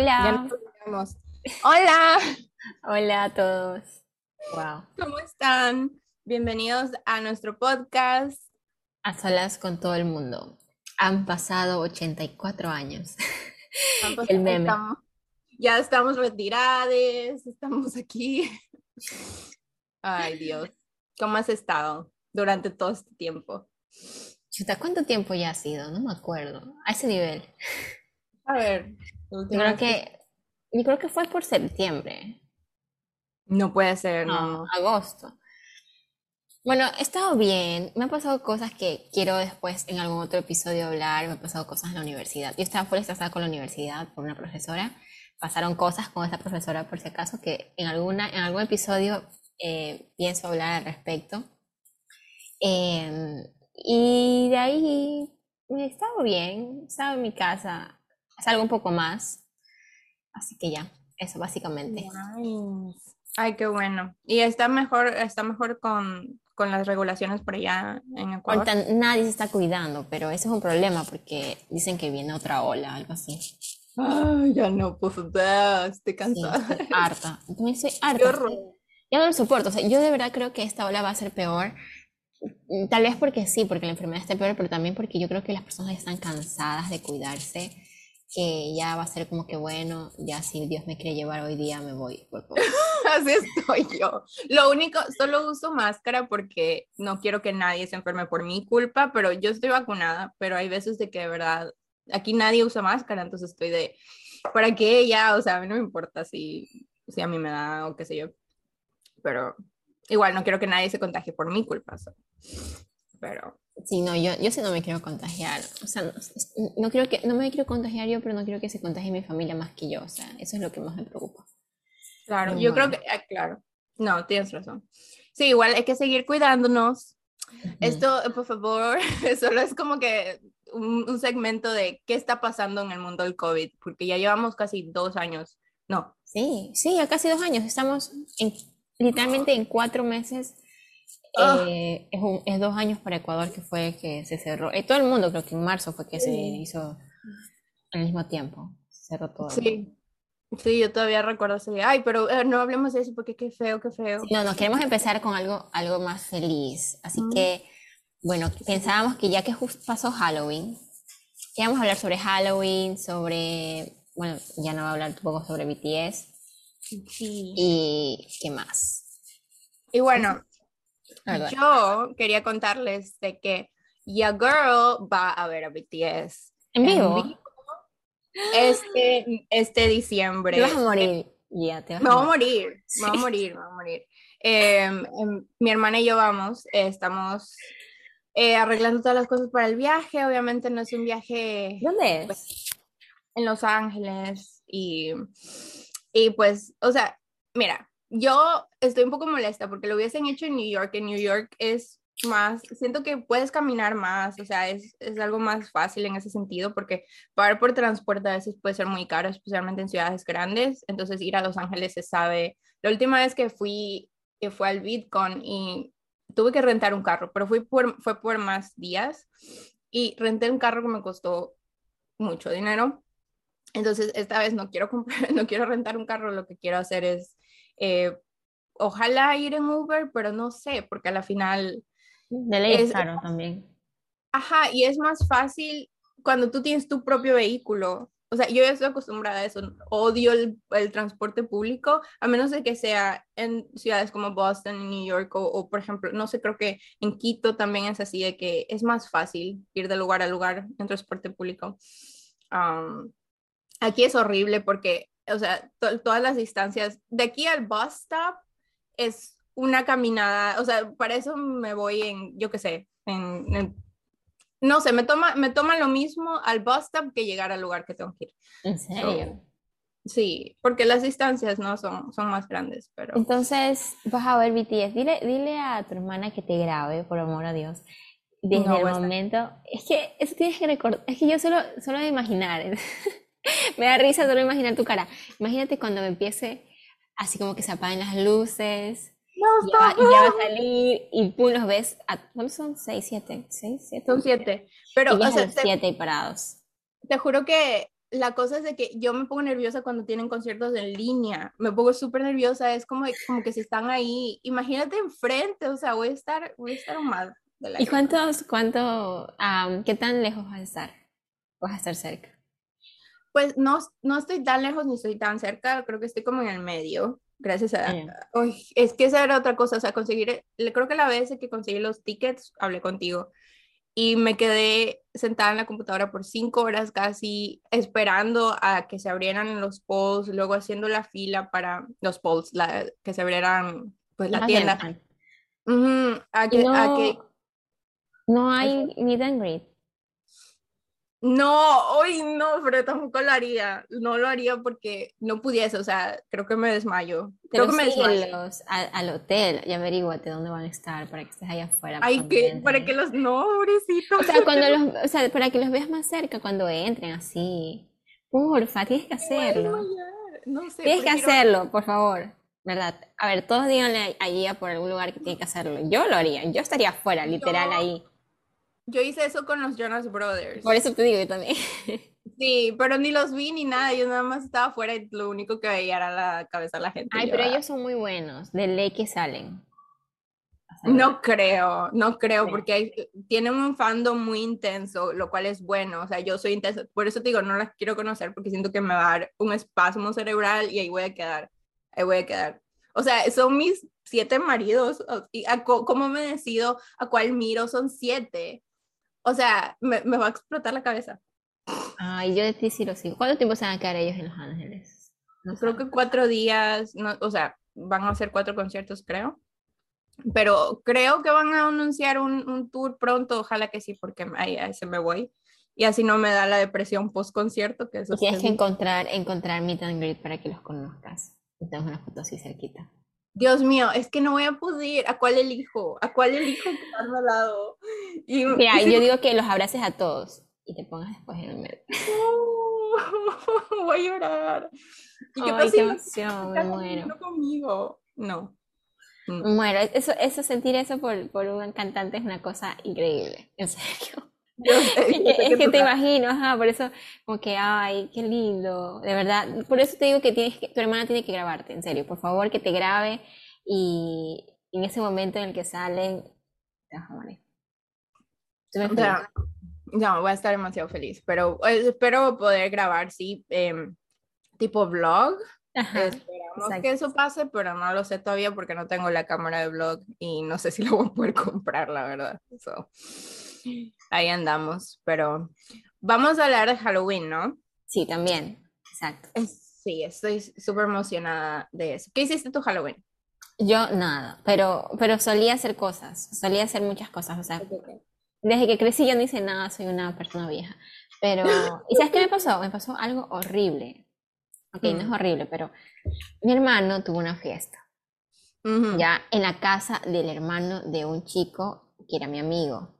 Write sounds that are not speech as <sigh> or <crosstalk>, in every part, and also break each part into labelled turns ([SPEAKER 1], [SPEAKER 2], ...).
[SPEAKER 1] Hola.
[SPEAKER 2] Hola. <laughs>
[SPEAKER 1] Hola a todos. Wow.
[SPEAKER 2] ¿Cómo están? Bienvenidos a nuestro podcast.
[SPEAKER 1] A solas con todo el mundo. Han pasado 84 años. <laughs>
[SPEAKER 2] el meme. ya estamos retirados, estamos aquí. <laughs> Ay, Dios. ¿Cómo has estado durante todo este tiempo?
[SPEAKER 1] Chuta, ¿cuánto tiempo ya ha sido? No me acuerdo. A ese nivel.
[SPEAKER 2] A ver.
[SPEAKER 1] Yo creo que, yo creo que fue por septiembre.
[SPEAKER 2] No puede ser, no.
[SPEAKER 1] Agosto. Bueno, he estado bien. Me han pasado cosas que quiero después en algún otro episodio hablar. Me han pasado cosas en la universidad. Yo estaba full estresada con la universidad por una profesora. Pasaron cosas con esa profesora, por si acaso, que en, alguna, en algún episodio eh, pienso hablar al respecto. Em, y de ahí he estado bien. Estaba en mi casa algo un poco más. Así que ya, eso básicamente.
[SPEAKER 2] Ay, qué bueno. ¿Y está mejor, está mejor con, con las regulaciones por allá en Ecuador?
[SPEAKER 1] Ahorita nadie se está cuidando, pero ese es un problema porque dicen que viene otra ola, algo así.
[SPEAKER 2] Ay, ya no puedo ver, estoy cansada. <laughs>
[SPEAKER 1] estoy harta. Estoy harta. Ya no lo soporto. O sea, yo de verdad creo que esta ola va a ser peor. Tal vez porque sí, porque la enfermedad está peor, pero también porque yo creo que las personas están cansadas de cuidarse que ya va a ser como que bueno, ya si Dios me quiere llevar hoy día me voy. <laughs>
[SPEAKER 2] Así estoy yo. Lo único, solo uso máscara porque no quiero que nadie se enferme por mi culpa, pero yo estoy vacunada, pero hay veces de que de verdad aquí nadie usa máscara, entonces estoy de, ¿para qué ya? O sea, a mí no me importa si, si a mí me da o qué sé yo, pero igual no quiero que nadie se contagie por mi culpa. Pero
[SPEAKER 1] Sí, no, yo, yo sí no me quiero contagiar. O sea, no, quiero que, no me quiero contagiar yo, pero no quiero que se contagie mi familia más que yo. O sea, eso es lo que más me preocupa.
[SPEAKER 2] Claro, yo creo que, ah, claro. No, tienes razón. Sí, igual hay que seguir cuidándonos. Esto, por favor, <laughs> solo es como que un, un, segmento de qué está pasando en el mundo del COVID, porque ya llevamos casi dos años. No.
[SPEAKER 1] Sí, sí, ya casi dos años. Estamos en, literalmente en cuatro meses Ah. Eh, es, es, dos años para Ecuador que fue que se cerró. Eh, todo el mundo creo que en marzo fue que se hizo al mismo tiempo. Se cerró todo.
[SPEAKER 2] Sí. Sí, yo todavía recuerdo ese día. Ay, pero eh, no hablemos de eso porque qué feo, qué feo.
[SPEAKER 1] no, nos queremos empezar con algo, algo más feliz. Así que, bueno, pensábamos que ya que justo pasó Halloween, íbamos a hablar sobre Halloween, sobre, bueno, ya no va a hablar un poco sobre BTS. Sí. Y qué más.
[SPEAKER 2] Y bueno, yo quería contarles de que Ya Girl va a ver a BTS.
[SPEAKER 1] ¿En vivo?
[SPEAKER 2] este, este diciembre.
[SPEAKER 1] Te vas a morir. Ya, te
[SPEAKER 2] vas me voy a morir. Me voy a morir, me voy a morir. Em, em, mi hermana y yo vamos, estamos eh, arreglando todas las cosas para el viaje. Obviamente no es un viaje.
[SPEAKER 1] ¿Dónde es?
[SPEAKER 2] Pues, en Los Ángeles. Y, y pues, o sea, mira, yo estoy un poco molesta porque lo hubiesen hecho en New York. En New York es más, siento que puedes caminar más, o sea, es, es, algo más fácil en ese sentido porque pagar por transporte a veces puede ser muy caro, especialmente en ciudades grandes. Entonces ir a Los Ángeles se sabe. La última vez que fui, que fue al Bitcoin y tuve que rentar un carro, pero fui fue por más días y renté un carro que me costó mucho dinero. Entonces, esta vez no quiero comprar, <laughs> no quiero rentar un carro, lo que quiero hacer es eh, ojalá ir en Uber, pero no sé, porque a la final...
[SPEAKER 1] De ley es caro también.
[SPEAKER 2] Ajá, y es más fácil cuando tú tienes tu propio vehículo. O sea, yo estoy acostumbrada a eso. Odio el, el transporte público, a menos de que sea en ciudades como Boston, New York, o, por ejemplo, no sé, creo que en Quito también es así, de que es más fácil ir de lugar a lugar en transporte público. aquí es horrible porque o sea, todas las distancias, de aquí al bus stop es una caminada, o sea, para eso me voy en, yo qué sé, en, no sé, me toma, me toma lo mismo al bus stop que llegar al lugar que tengo que ir.
[SPEAKER 1] ¿En serio?
[SPEAKER 2] sí, porque las distancias no son, son más grandes, pero...
[SPEAKER 1] Entonces, vas a ver BTS, dile, dile a tu hermana que te grabe, por amor a Dios. Desde el momento, es que eso tienes que recordar, es que yo solo, solo de imaginar, <laughs> me da risa solo imaginar tu cara. Imagínate cuando me empiece así como que se apaguen las luces. y, ya va, a salir y tú los ves. ¿Cuántos son? ¿Seis, siete? ¿Seis, siete?
[SPEAKER 2] Son siete. Pero,
[SPEAKER 1] o sea, siete y parados.
[SPEAKER 2] Te juro que la cosa es de que yo me pongo nerviosa cuando tienen conciertos en línea. Me pongo súper nerviosa. Es como, como que si están ahí, imagínate enfrente, o sea, voy a estar, voy a estar mal.
[SPEAKER 1] ¿Y cuántos, cuánto, qué tan lejos vas a estar? ¿Vas a estar cerca?
[SPEAKER 2] Pues no, no estoy tan lejos ni estoy tan cerca, creo que estoy como en el medio. Gracias a... es que esa era otra cosa, o sea, conseguir, creo que la vez que conseguí los tickets, hablé contigo y me quedé sentada en la computadora por cinco horas casi esperando a que se abrieran los polls, luego haciendo la fila para los polls, la, que se abrieran pues la, tienda.
[SPEAKER 1] a que, no, a que, no hay meet and greet.
[SPEAKER 2] No, hoy no, pero tampoco lo haría. No lo haría porque no pudiese, o sea, creo que me desmayo. creo que me
[SPEAKER 1] desmayo. al, hotel y averíguate dónde van a estar para que estés allá afuera.
[SPEAKER 2] Ay, que para que los no, pobrecitos.
[SPEAKER 1] O sea, cuando <laughs> los, o sea, para que los veas más cerca cuando entren así. Porfa, tienes que hacerlo. No sé, tienes que hacerlo, por favor. ¿Verdad? A ver, todos díganle allí por algún lugar que tiene que hacerlo. Yo lo haría. Yo estaría afuera, literal, ahí.
[SPEAKER 2] Yo hice eso con los Jonas Brothers.
[SPEAKER 1] Por eso te digo yo también. <laughs>
[SPEAKER 2] Sí, pero ni los vi ni nada, yo nada más estaba afuera y lo único que veía era la cabeza de la gente.
[SPEAKER 1] Ay, pero ellos son muy buenos, de ley que salen.
[SPEAKER 2] No creo, no creo, porque tienen un fandom muy intenso, lo cual es bueno, o sea, yo soy intenso, por eso te digo, no las quiero conocer porque siento que me va a dar un espasmo cerebral y ahí voy a quedar, ahí voy a quedar. O sea, son mis siete maridos, y ¿cómo me decido a cuál miro? Son siete. O sea, me, me va a explotar la cabeza.
[SPEAKER 1] Ay, yo de ti sí lo sigo. ¿Cuánto tiempo se van a quedar ellos en Los Ángeles?
[SPEAKER 2] No creo que cuatro días, no, o sea, van a hacer cuatro conciertos, creo. Pero creo que van a anunciar un, un tour pronto, ojalá que sí, porque ahí, ahí, se me voy. Y así no me da la depresión post concierto. Que eso
[SPEAKER 1] tienes que encontrar, encontrar Meet and Greet para que los conozcas. Y tenemos una foto así cerquita.
[SPEAKER 2] Dios mío, es que no voy a poder. ¿A cuál elijo? ¿A cuál elijo quedarme al lado?
[SPEAKER 1] Y, Mira, yo digo que los abraces a todos y te pongas después en el medio. <laughs>
[SPEAKER 2] voy a llorar.
[SPEAKER 1] ¿Y qué Ay, qué emoción, me muero.
[SPEAKER 2] conmigo? No.
[SPEAKER 1] Me muero. Eso, eso, sentir eso por, por un cantante es una cosa increíble. En serio. Es que, te imagino, ajá, por eso, como que, ay, qué lindo, de verdad, por eso te digo que tienes que, tu hermana tiene que grabarte, en serio, por favor, que te grabe y en ese momento en el que salen, te vas a morir.
[SPEAKER 2] Ya, ya, voy a estar demasiado feliz, pero eh, espero poder grabar, sí, em, tipo vlog. Esperamos que eso pase, pero no lo sé todavía porque no tengo la cámara de vlog y no sé si <laughs> lo voy a poder comprar, la verdad. So ahí andamos, pero vamos a hablar de Halloween, ¿no?
[SPEAKER 1] Sí, también, exacto.
[SPEAKER 2] Sí, estoy súper emocionada de eso. ¿Qué hiciste tu Halloween?
[SPEAKER 1] Yo nada, pero, pero solía hacer cosas, solía hacer muchas cosas, o sea, desde que crecí yo no hice nada, soy una persona vieja, pero, ¿y sabes qué me pasó? Me pasó algo horrible, ok, no es mm. horrible, pero mi hermano tuvo una fiesta, ya, en la casa del hermano de un chico que era mi amigo,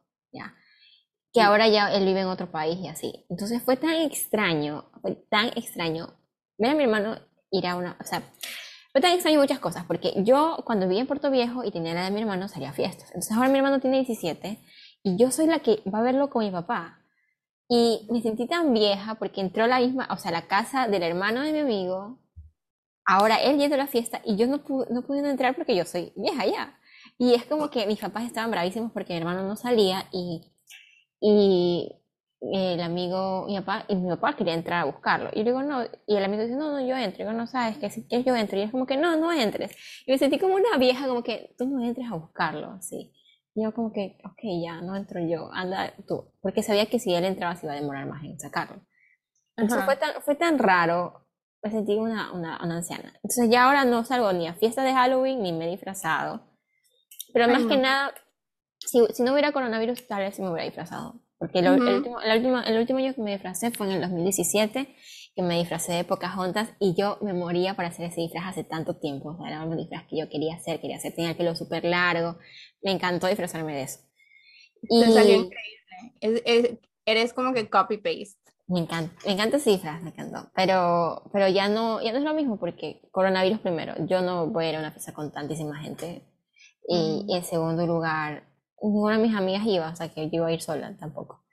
[SPEAKER 1] que ahora ya él vive en otro país y así. Entonces fue tan extraño, fue tan extraño ver a mi hermano ir a una, o sea, fue tan extraño muchas cosas, porque yo cuando vivía en Puerto Viejo y tenía la de mi hermano salía a fiestas. Entonces ahora mi hermano tiene 17 y yo soy la que va a verlo con mi papá. Y me sentí tan vieja porque entró la misma, o sea, la casa del hermano de mi amigo. Ahora él yendo a la fiesta y yo no, pude, no pude entrar porque yo soy vieja ya. Y es como que mis papás estaban bravísimos porque mi hermano no salía y y el amigo, mi papá, y mi papá quería entrar a buscarlo. Y yo digo, no, y el amigo dice, no, no, yo entro. Y yo, no sabes que si quieres yo entro. Y es como que, no, no entres. Y me sentí como una vieja, como que tú no entres a buscarlo, así. Y yo como que, ok, ya, no entro yo, anda tú. Porque sabía que si él entraba se iba a demorar más en sacarlo. Entonces fue tan, fue tan raro, me sentí una, una, una, anciana. Entonces ya ahora no salgo ni a fiesta de Halloween, ni me he disfrazado. Pero más que nada, si, si, no hubiera coronavirus, tal vez sí me hubiera disfrazado. Porque el, último, el, último, el último año que me disfracé fue en el 2017, que me disfracé de Pocahontas y yo me moría para hacer ese disfraz hace tanto tiempo. O sea, era un disfraz que yo quería hacer, quería hacer, tenía el pelo súper largo. Me encantó disfrazarme de eso.
[SPEAKER 2] Y Te salió increíble. eres como que copy-paste.
[SPEAKER 1] Me encanta, me encanta ese disfraz, me encantó. Pero, pero ya, no, ya no es lo mismo porque coronavirus primero. Yo no voy a ir a una fiesta con tantísima gente. Y, y en segundo lugar, ninguna de mis amigas iba, o sea que yo iba a ir sola tampoco.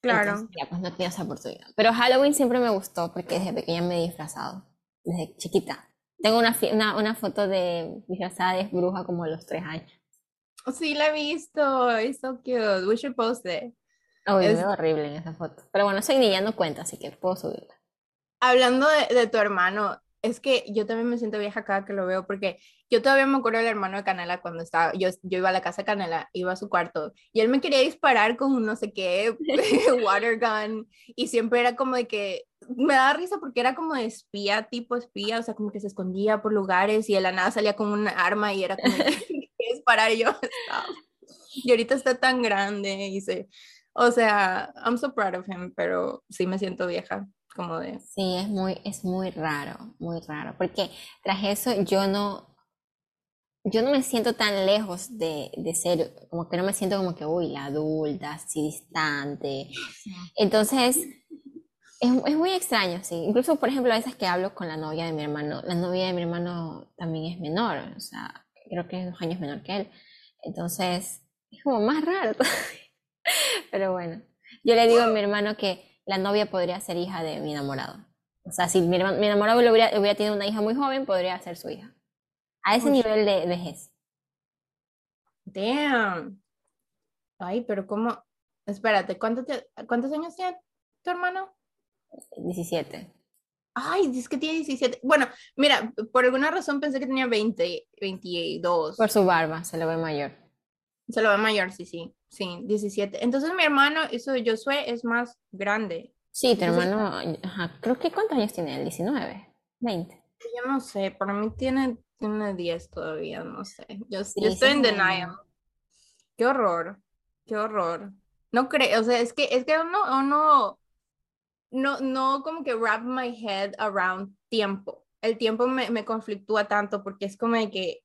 [SPEAKER 2] Claro.
[SPEAKER 1] ya pues no tenía esa oportunidad. Pero Halloween siempre me gustó porque desde pequeña me he disfrazado, desde chiquita. Tengo una, una, una foto de disfrazada de bruja como a los tres años.
[SPEAKER 2] Sí, la he visto. Es so cute. We should post it.
[SPEAKER 1] Oh, es... horrible en esa foto. Pero bueno, soy niña, no cuenta, así que puedo subirla.
[SPEAKER 2] Hablando de, de, tu hermano, es que yo también me siento vieja cada que lo veo, porque yo todavía me acuerdo del hermano de Canela cuando estaba, yo, yo iba a la casa de Canela, iba a su cuarto, y él me quería disparar con un no sé qué, <laughs> <laughs> water gun, y siempre era como de que, me daba risa porque era como de espía, tipo espía, o sea, como que se escondía por lugares, y de la nada salía con un arma, y era como <laughs> que disparar, y yo estaba. Y ahorita está tan grande, y se, o sea, I'm so proud of him, pero sí me siento vieja como de...
[SPEAKER 1] Sí, es muy, es muy raro, muy raro, porque tras eso yo no, yo no me siento tan lejos de, de ser, como que no me siento como que, uy, la adulta, así distante. Entonces, es, es, muy extraño, sí. Incluso, por ejemplo, a veces que hablo con la novia de mi hermano, la novia de mi hermano también es menor, o sea, creo que es dos años menor que él. Entonces, es como más raro. <laughs> Pero bueno, yo le digo a mi hermano que la novia podría ser hija de mi enamorado. O sea, si mi, mi enamorado hubiera, hubiera, tenido una hija muy joven, podría ser su hija. A ese nivel de vejez.
[SPEAKER 2] Damn. Ay, pero ¿cómo? Espérate, ¿cuánto ¿cuántos años tiene tu hermano?
[SPEAKER 1] 17.
[SPEAKER 2] Ay, es que tiene 17. Bueno, mira, por alguna razón pensé que tenía 20, 22.
[SPEAKER 1] Por su barba, se lo ve mayor.
[SPEAKER 2] Se lo ve mayor, sí, sí. Sí, 17. Entonces mi hermano, eso Josué, es más grande.
[SPEAKER 1] Sí, tu hermano, ajá, creo que ¿cuántos años tiene él? ¿19? ¿20?
[SPEAKER 2] Yo no sé, para mí tiene, tiene 10 todavía, no sé. Yo, estoy en denial. Qué horror, qué horror. No creo, o sea, es que, es que no, no, no, no como que wrap my head around tiempo. El tiempo me, me conflictúa tanto porque es como de que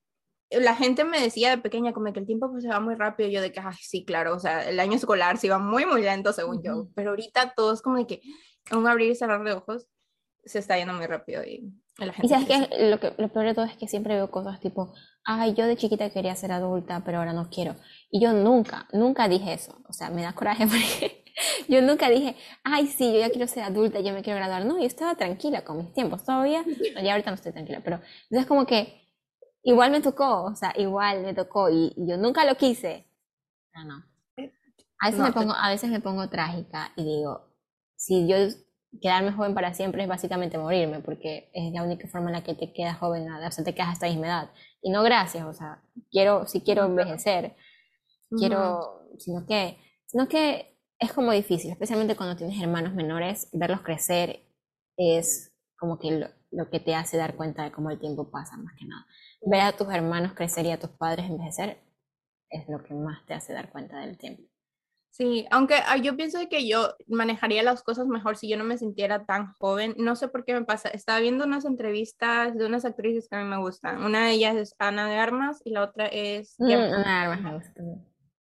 [SPEAKER 2] la gente me decía de pequeña como que el tiempo pues, se va muy rápido, yo de que, ay, sí, claro, o sea, el año escolar se iba muy, muy lento según yo, pero ahorita todo es como de que un abrir y cerrar de ojos se está yendo muy rápido y la gente...
[SPEAKER 1] Y sabes que lo, que lo peor de todo es que siempre veo cosas tipo, ay, yo de chiquita quería ser adulta, pero ahora no quiero. Y yo nunca, nunca dije eso, o sea, me da coraje <laughs> porque yo nunca dije, ay, sí, yo ya quiero ser adulta, yo me quiero graduar. No, yo estaba tranquila con mis tiempos, todavía, <laughs> ya ahorita no estoy tranquila, pero entonces como que igual me tocó, o sea, igual me tocó y, yo nunca lo quise. No, no. A veces, me pongo, a veces me pongo trágica y digo, si yo quedarme joven para siempre es básicamente morirme, porque es la única forma en la que te quedas joven, o sea, te quedas hasta la misma edad. Y no gracias, o sea, quiero, si quiero envejecer, quiero, sino que, sino que es como difícil, especialmente cuando tienes hermanos menores, verlos crecer es como que lo, lo que te hace dar cuenta de cómo el tiempo pasa, más que nada ver a tus hermanos crecer y a tus padres envejecer es lo que más te hace dar cuenta del tiempo.
[SPEAKER 2] Sí, aunque ah, yo pienso que yo manejaría las cosas mejor si yo no me sintiera tan joven. No sé por qué me pasa. Estaba viendo unas entrevistas de unas actrices que a mí me gustan. Una de ellas es Ana de Armas y la otra es...
[SPEAKER 1] Mm, Ana de Armas me gusta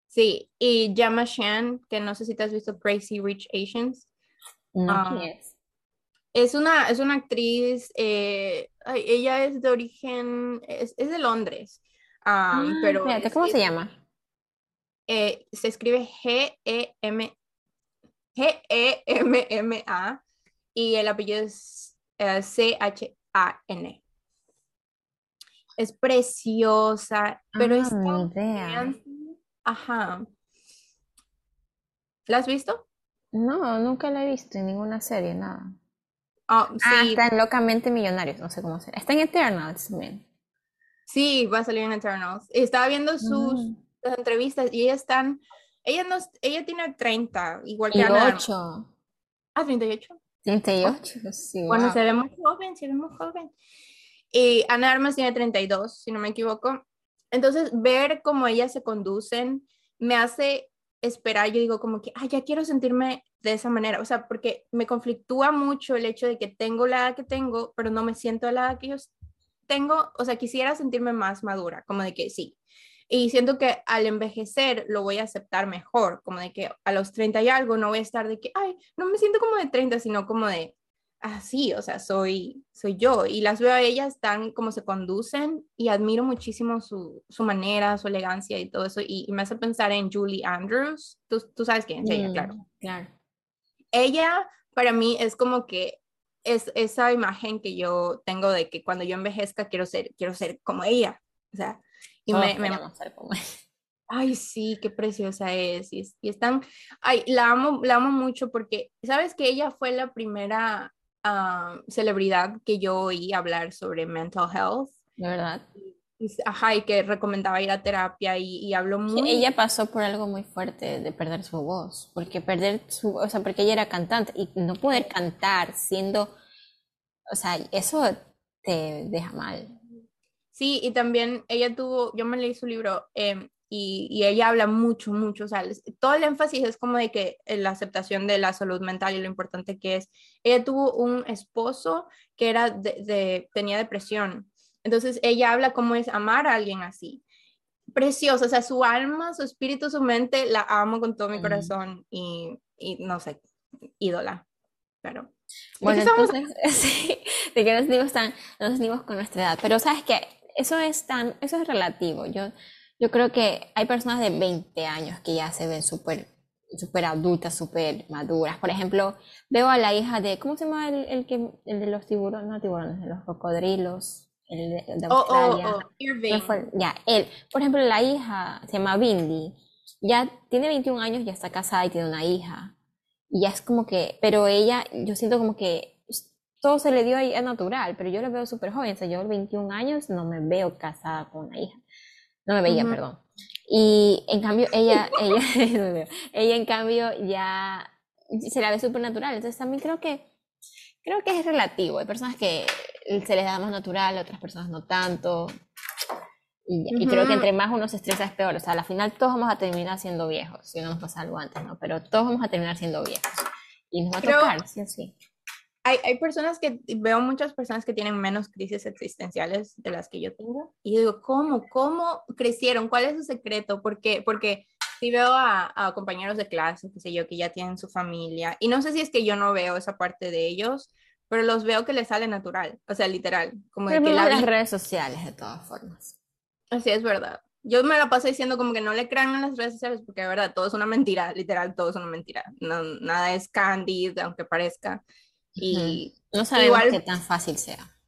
[SPEAKER 2] Sí, y Yama Shan, que no sé si te has visto Crazy Rich Asians.
[SPEAKER 1] No, um,
[SPEAKER 2] es una, es una actriz, eh, ella es de origen, es, de Londres, ah, pero...
[SPEAKER 1] ¿cómo se llama?
[SPEAKER 2] Eh, se escribe G-E-M, G-E-M-M-A y el apellido es eh, C-H-A-N. Es preciosa, pero es
[SPEAKER 1] ah,
[SPEAKER 2] Ajá. ¿La has visto?
[SPEAKER 1] No, nunca la he visto en ninguna serie, nada.
[SPEAKER 2] Oh,
[SPEAKER 1] ah, está en Locamente Millonarios, no sé cómo será. Está en Eternals también.
[SPEAKER 2] Sí, va a salir en Eternals. Estaba viendo sus mm. entrevistas y ellas están, ella, no, ella tiene 30, igual que Ana. Ah, 38.
[SPEAKER 1] 38, sí.
[SPEAKER 2] Bueno, se ve muy joven, se ve muy joven. Y Ana Armas tiene 32, si no me equivoco. Entonces, ver cómo ellas se conducen me hace esperar, yo digo como que, ay, ya quiero sentirme de esa manera, o sea, porque me conflictúa mucho el hecho de que tengo la edad que tengo, pero no me siento la edad que yo tengo, o sea, quisiera sentirme más madura, como de que sí. Y siento que al envejecer lo voy a aceptar mejor, como de que a los 30 y algo no voy a estar de que, ay, no me siento como de 30, sino como de, así, o sea, soy, soy yo. Y las veo a ellas tan como se conducen y admiro muchísimo su, su manera, su elegancia y todo eso. Y, me hace pensar en Julie Andrews. Tú, tú sabes quién es ella, claro.
[SPEAKER 1] Claro.
[SPEAKER 2] ella para mí es como que es esa imagen que yo tengo de que cuando yo envejezca quiero ser, quiero ser como ella. O sea, y me, me, ser como ella. Ay, sí, qué preciosa es. Y, y están, ay, la amo, la amo mucho porque, ¿sabes que ella fue la primera ah, celebridad que yo oí hablar sobre mental health?
[SPEAKER 1] De verdad.
[SPEAKER 2] ajá, y que recomendaba ir a terapia y, y habló muy...
[SPEAKER 1] Ella pasó por algo muy fuerte de perder su voz, porque perder su, o sea, porque ella era cantante y no poder cantar siendo, o sea, eso te deja mal.
[SPEAKER 2] Sí, y también ella tuvo, yo me leí su libro, eh, y, ella habla mucho, mucho, o sea, todo el énfasis es como de que la aceptación de la salud mental y lo importante que es. Ella tuvo un esposo que era de, tenía depresión, entonces ella habla cómo es amar a alguien así. Precioso, o sea, su alma, su espíritu, su mente, la amo con todo mi corazón y, y no sé, ídola, pero...
[SPEAKER 1] Bueno, entonces, <laughs> sí, de que tan, nos dimos con nuestra edad, pero sabes que eso es tan, eso es relativo. Yo, yo creo que hay personas de 20 años que ya se ven súper super adultas, súper maduras. Por ejemplo, veo a la hija de, ¿cómo se llama el, el que, el de los tiburones? No tiburones, de los cocodrilos, el de, oh, oh, Australia. Oh, ya, él. Por ejemplo, la hija se llama Bindi. Ya tiene 21 años, ya está casada y tiene una hija. Y ya es como que, pero ella, yo siento como que todo se le dio ahí, es natural, pero yo la veo súper joven. O sea, yo a 21 años no me veo casada con una hija. No me veía, perdón. Y en cambio, ella, <laughs> ella, <laughs> ella en cambio ya se la ve súper natural. Entonces también creo que, creo que es relativo. Hay personas que se les da más natural, otras personas no tanto. Y, creo que entre más uno se estresa es peor. O sea, al final todos vamos a terminar siendo viejos, si no nos pasa algo antes, ¿no? Pero todos vamos a terminar siendo viejos. Y nos va a tocar, sí o sí
[SPEAKER 2] hay, hay, personas que, veo muchas personas que tienen menos crisis existenciales de las que yo tengo. Y digo, ¿cómo? ¿Cómo crecieron? ¿Cuál es su secreto? ¿Por qué? Porque si veo a, a, compañeros de clase, qué sé yo, que ya tienen su familia. Y no sé si es que yo no veo esa parte de ellos, pero los veo que les sale natural. O sea, literal. Como
[SPEAKER 1] de que la las redes sociales, de todas formas.
[SPEAKER 2] Así es verdad. Yo me la paso diciendo como que no le crean en las redes sociales porque de verdad todo es una mentira, literal, todo es una mentira. No, nada es candid, aunque parezca. Y
[SPEAKER 1] no sabemos igual, qué tan fácil sea.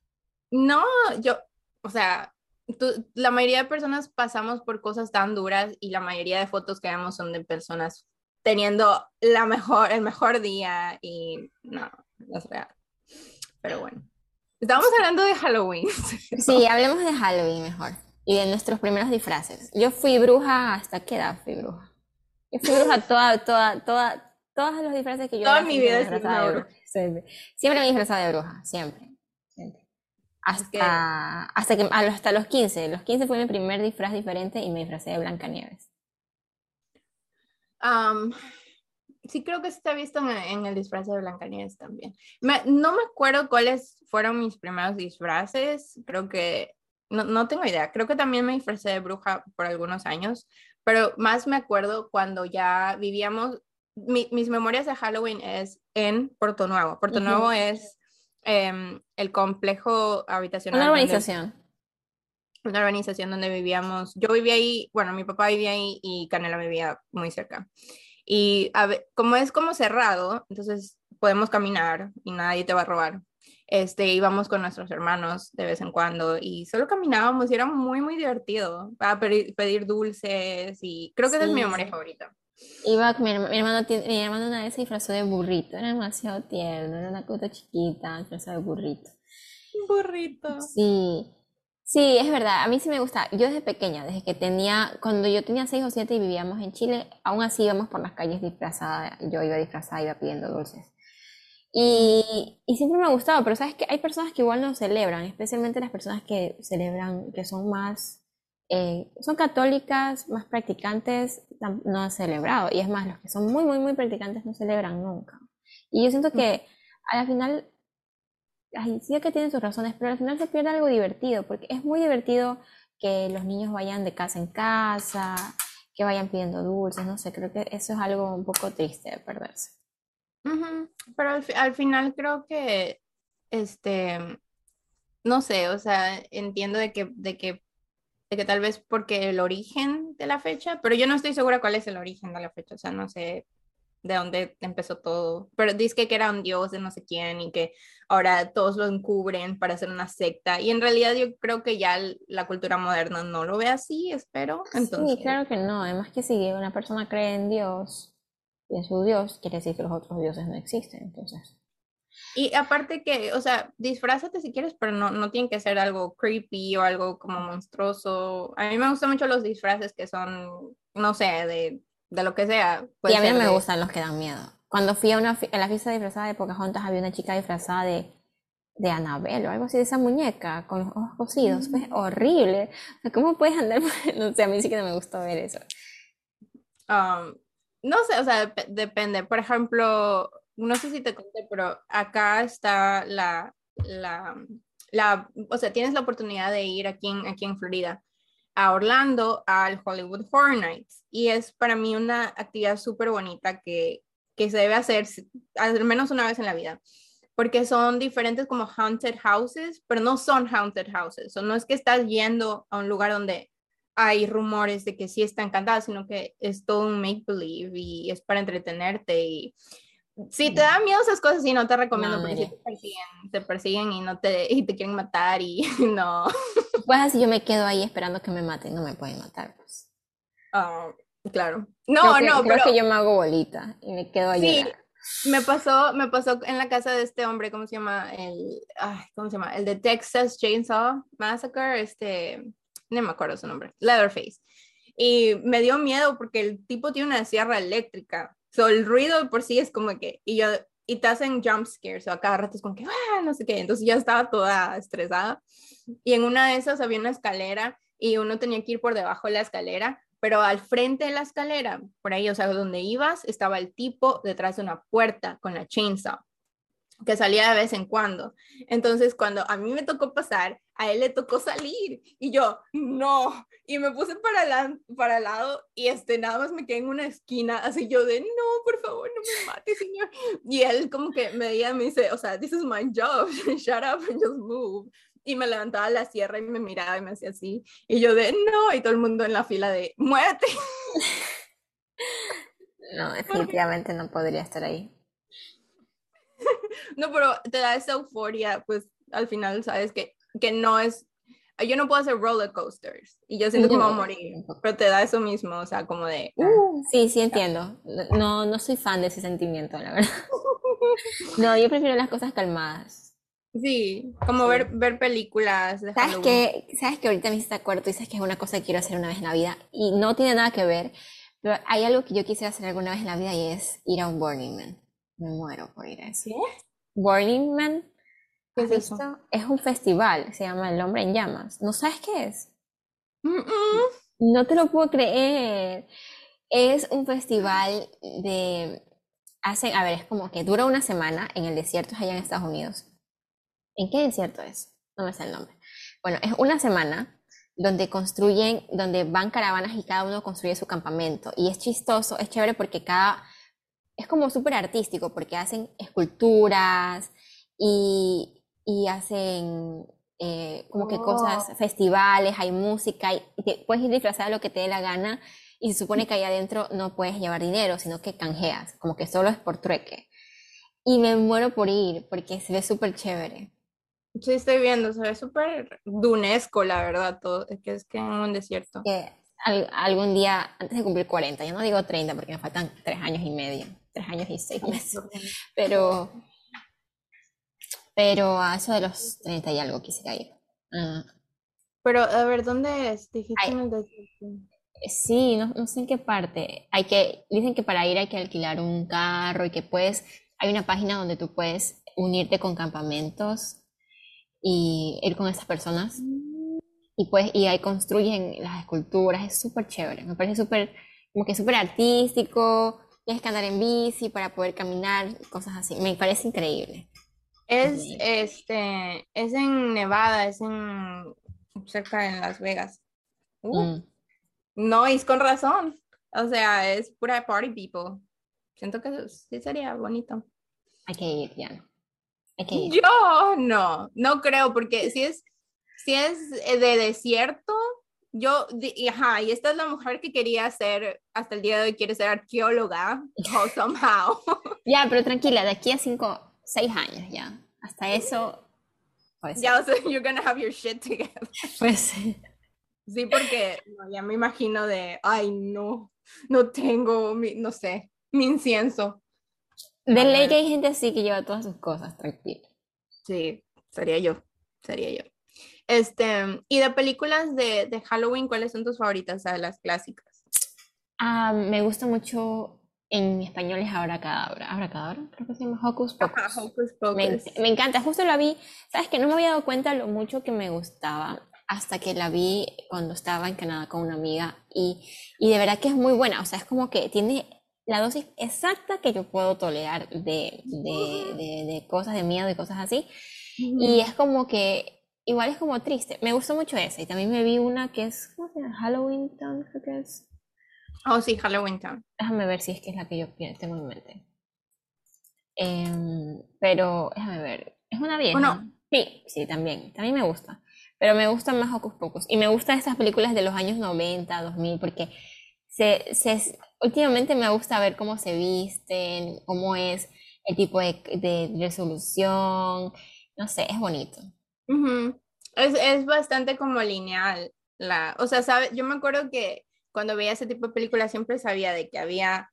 [SPEAKER 2] No, yo, o sea, la mayoría de personas pasamos por cosas tan duras y la mayoría de fotos que vemos son de personas teniendo la mejor, el mejor día y no, no es real. Pero bueno, estamos hablando de Halloween. <laughs>
[SPEAKER 1] Sí, hablemos de Halloween mejor y de nuestros primeros disfraces. Yo fui bruja, ¿hasta qué edad fui bruja? Yo fui bruja toda, toda, toda, todos los disfraces que yo...
[SPEAKER 2] Toda mi vida he sido bruja.
[SPEAKER 1] Siempre, siempre me disfrazaba de bruja, siempre. Hasta, hasta, que, hasta los 15. Los 15 fue mi primer disfraz diferente y me disfrazé de Blancanieves.
[SPEAKER 2] Um, sí, creo que se está visto en, el disfraz de Blancanieves también. no me acuerdo cuáles fueron mis primeros disfraces. Creo que. No, no tengo idea. Creo que también me disfrazé de bruja por algunos años. Pero más me acuerdo cuando ya vivíamos mis memorias de Halloween es en Puerto Nuevo. Puerto Nuevo es em, el complejo habitacional.
[SPEAKER 1] Una urbanización.
[SPEAKER 2] una urbanización donde vivíamos. Yo vivía ahí, bueno, mi papá vivía ahí y Canela vivía muy cerca. Y como es como cerrado, entonces podemos caminar y nadie te va a robar. Este, íbamos con nuestros hermanos de vez en cuando y solo caminábamos y era muy, muy divertido para pedir, dulces y creo que esa es mi memoria favorita.
[SPEAKER 1] Iba, mi, mi, hermano, mi hermano una vez se disfrazó de burrito, era demasiado tierno, era una cosa chiquita, disfrazó de burrito.
[SPEAKER 2] Burrito.
[SPEAKER 1] Sí, sí, es verdad, a mí sí me gusta. Yo desde pequeña, desde que tenía, cuando yo tenía 6 o 7 y vivíamos en Chile, aún así íbamos por las calles disfrazada, yo iba disfrazada, iba pidiendo dulces. Y, y, siempre me ha gustado, pero sabes que hay personas que igual no celebran, especialmente las personas que celebran, que son más eh, son católicas, más practicantes, no han celebrado. Y es más, los que son muy, muy, muy practicantes no celebran nunca. Y yo siento que al final, sí que tienen sus razones, pero al final se pierde algo divertido, porque es muy divertido que los niños vayan de casa en casa, que vayan pidiendo dulces, no sé, creo que eso es algo un poco triste de perderse.
[SPEAKER 2] Pero al, al, final creo que, este, no sé, o sea, entiendo de que, de que de que tal vez porque el origen de la fecha, pero yo no estoy segura cuál es el origen de la fecha, o sea, no sé de dónde empezó todo. Pero dice que era un dios de no sé quién y que ahora todos lo encubren para hacer una secta. Y en realidad yo creo que ya la cultura moderna no lo ve así, espero. Entonces...
[SPEAKER 1] Sí, claro que no. Además que si una persona cree en Dios y en su Dios, quiere decir que los otros dioses no existen. Entonces...
[SPEAKER 2] Y aparte que, o sea, disfrázate si quieres, pero no, no tiene que ser algo creepy o algo como monstruoso. A mí me gustan mucho los disfraces que son, no sé, de, de lo que sea.
[SPEAKER 1] y a mí me gustan los que dan miedo. Cuando fui a, una, a la fiesta disfrazada de Pocahontas, había una chica disfrazada de, de Annabelle o algo así, de esa muñeca con los ojos cosidos. Fue mm. horrible. ¿Cómo puedes andar? <laughs> No sé, a mí sí que no me gustó ver eso.
[SPEAKER 2] Um, no sé, o sea, depende. Por ejemplo, no sé si te conté, pero acá está la, la, la, o sea, tienes la oportunidad de ir aquí en, aquí en Florida a Orlando al Hollywood Horror Nights. Y es para mí una actividad súper bonita que, que se debe hacer al menos una vez en la vida porque son diferentes como haunted houses, pero no son haunted houses, o no es que estás yendo a un lugar donde hay rumores de que sí está encantada, sino que es todo un make believe y es para entretenerte y si te dan miedo esas cosas, sí, no te recomiendo porque te persiguen, te persiguen y, no te, y te quieren matar y <laughs> no.
[SPEAKER 1] Pues así yo me quedo ahí esperando que me maten, no me pueden matar. Pues.
[SPEAKER 2] Ah, claro. No, no,
[SPEAKER 1] creo que yo me hago bolita y me quedo ahí.
[SPEAKER 2] Sí, me pasó, me pasó en la casa de este hombre, ¿cómo se llama? El, ay, ¿cómo se llama? El de Texas Chainsaw Massacre, este, no me acuerdo su nombre, Leatherface. Y me dio miedo porque el tipo tiene una sierra eléctrica So, el ruido por sí es como que, y yo, y te hacen jump scares, o a cada rato es como que, ah, no sé qué, entonces ya estaba toda estresada. Y en una de esas había una escalera y uno tenía que ir por debajo de la escalera, pero al frente de la escalera, por ahí, o sea, donde ibas, estaba el tipo detrás de una puerta con la chainsaw que salía de vez en cuando. Entonces, cuando a mí me tocó pasar, a él le tocó salir y yo, no, y me puse para, la, para el lado y este, nada más me quedé en una esquina, así yo de, no, por favor, no me mate, señor. Y él como que me veía, me dice, o sea, this is my job, <laughs> shut up and just move. Y me levantaba la sierra y me miraba y me hacía así. Y yo de, no, y todo el mundo en la fila de, muerte. <laughs>
[SPEAKER 1] No, definitivamente no podría estar ahí.
[SPEAKER 2] No, pero te da esa euforia, pues al final sabes que, que no es, yo no puedo hacer roller coasters y yo siento que me voy a morir, pero te da eso mismo, o sea, como de...
[SPEAKER 1] Uh, sí, sí entiendo. No, no soy fan de ese sentimiento, la verdad. <laughs> No, yo prefiero las cosas calmadas.
[SPEAKER 2] Sí, como Ver, ver películas.
[SPEAKER 1] De ¿Sabes que, ¿Sabes que ahorita me hiciste acuerdo? Dices que es una cosa que quiero hacer una vez en la vida y no tiene nada que ver, pero hay algo que yo quisiera hacer alguna vez en la vida y es ir a un Burning Man. Me muero por ir a eso. Burning Man. ¿Qué es eso? Es un festival, se llama El Hombre en Llamas. ¿No sabes qué es? No te lo puedo creer. Es un festival de... Hacen, a ver, es como que dura una semana en el desierto allá en Estados Unidos. ¿En qué desierto es? No me sé el nombre. Bueno, es una semana donde construyen, donde van caravanas y cada uno construye su campamento. Y es chistoso, es chévere porque cada es como súper artístico porque hacen esculturas y, hacen eh, como que cosas, oh. festivales, hay música, y puedes ir disfrazada lo que te dé la gana y se supone que ahí adentro no puedes llevar dinero, sino que canjeas, como que solo es por trueque. Y me muero por ir porque se ve súper chévere.
[SPEAKER 2] Sí, estoy viendo, se ve súper dunesco, la verdad, todo, es que es que en un desierto.
[SPEAKER 1] Que algún día, antes de cumplir 40, yo no digo 30 porque me faltan 3 años y medio tres años y seis meses. Pero, pero a eso de los 30 y algo quisiera ir.
[SPEAKER 2] Ah. Pero, a ver, ¿dónde es?
[SPEAKER 1] Sí, no, no, sé en qué parte. Hay que, dicen que para ir hay que alquilar un carro y que puedes, hay una página donde tú puedes unirte con campamentos y ir con esas personas. Y pues, y ahí construyen las esculturas, es súper chévere, me parece súper, como que súper artístico, tienes que andar en bici para poder caminar, cosas así. Me parece increíble.
[SPEAKER 2] Es, este, es en Nevada, es en cerca de Las Vegas. Uh, mm. No, es con razón. O sea, es pura party people. Siento que sí sería bonito.
[SPEAKER 1] Hay que ir, ya.
[SPEAKER 2] Hay que ir. Yo no, no creo, porque si es, si es de desierto, yo, y, ajá, y esta es la mujer que quería ser, hasta el día de hoy quiere ser arqueóloga, <laughs> o somehow. <laughs>
[SPEAKER 1] Ya, pero tranquila, de aquí a cinco, seis años ya. Hasta eso.
[SPEAKER 2] Pues, ya, o sea, <laughs> you're gonna have your shit together.
[SPEAKER 1] Pues
[SPEAKER 2] sí. porque ya me imagino de, ay, no, no tengo, mi, no sé, mi incienso.
[SPEAKER 1] De ley que hay gente así que lleva todas sus cosas, tranquila.
[SPEAKER 2] Sí, sería yo, sería yo. Este, y de películas de, de Halloween, ¿cuáles son tus favoritas? O las clásicas.
[SPEAKER 1] Ah, me gusta mucho, en español es Abracadabra. Abracadabra, creo que se llama Hocus Pocus.
[SPEAKER 2] Hocus Pocus.
[SPEAKER 1] Me, me, encanta, justo la vi, sabes que no me había dado cuenta lo mucho que me gustaba hasta que la vi cuando estaba en Canadá con una amiga y, y de verdad que es muy buena, o sea, es como que tiene la dosis exacta que yo puedo tolerar de, de, de, de cosas de miedo y cosas así. Y es como que, igual es como triste. Me gustó mucho esa. Y también me vi una que es, ¿cómo se llama? Halloween Town, creo que es.
[SPEAKER 2] Oh, sí, Halloween Town.
[SPEAKER 1] Déjame ver si es que es la que yo tengo en mente. Em, pero, déjame ver. Es una vieja.
[SPEAKER 2] Bueno,
[SPEAKER 1] sí, sí, también. También me gusta. Pero me gustan más Hocus Pocus. Y me gustan estas películas de los años 90, 2000, porque se, se, últimamente me gusta ver cómo se visten, cómo es el tipo de, de resolución. No sé, es bonito.
[SPEAKER 2] Es, es, bastante como lineal. La, o sea, sabe, yo me acuerdo que cuando veía ese tipo de películas siempre sabía de que había,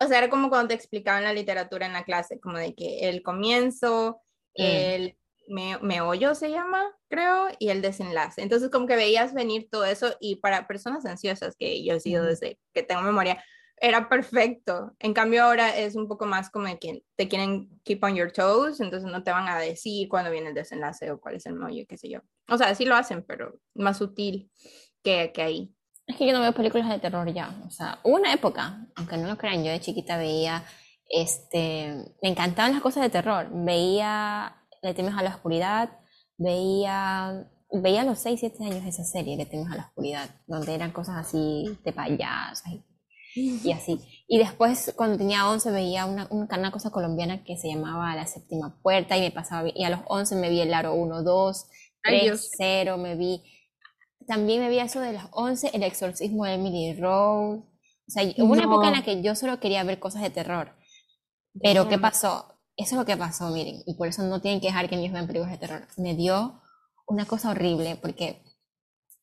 [SPEAKER 2] o sea, era como cuando te explicaban la literatura en la clase, como de que el comienzo, mm. el me, meollo se llama, creo, y el desenlace. Entonces como que veías venir todo eso y para personas ansiosas, que yo he sido desde que tengo memoria, era perfecto. En cambio ahora es un poco más como de que te quieren keep on your toes, entonces no te van a decir cuándo viene el desenlace o cuál es el meollo, qué sé yo. O sea, sí lo hacen, pero más sutil que, que ahí.
[SPEAKER 1] Es que yo no veo películas de terror ya. O sea, hubo una época, aunque no lo crean, yo de chiquita veía, este, me encantaban las cosas de terror. Veía Le temes a la oscuridad, veía, veía a los 6, 7 años esa serie, Le temes a la oscuridad, donde eran cosas así de payasos y así. Y después, cuando tenía 11, veía una, una, cosa colombiana que se llamaba La Séptima Puerta y me pasaba, y a los 11 me vi el Aro 1, 2, 3, 0, me vi, también me vi eso de las 11, El Exorcismo de Emily Rose. O sea, hubo una época en la que yo solo quería ver cosas de terror. Pero, ¿qué pasó? Eso es lo que pasó, miren, y por eso no tienen que dejar que niños vean películas de terror. Me dio una cosa horrible, porque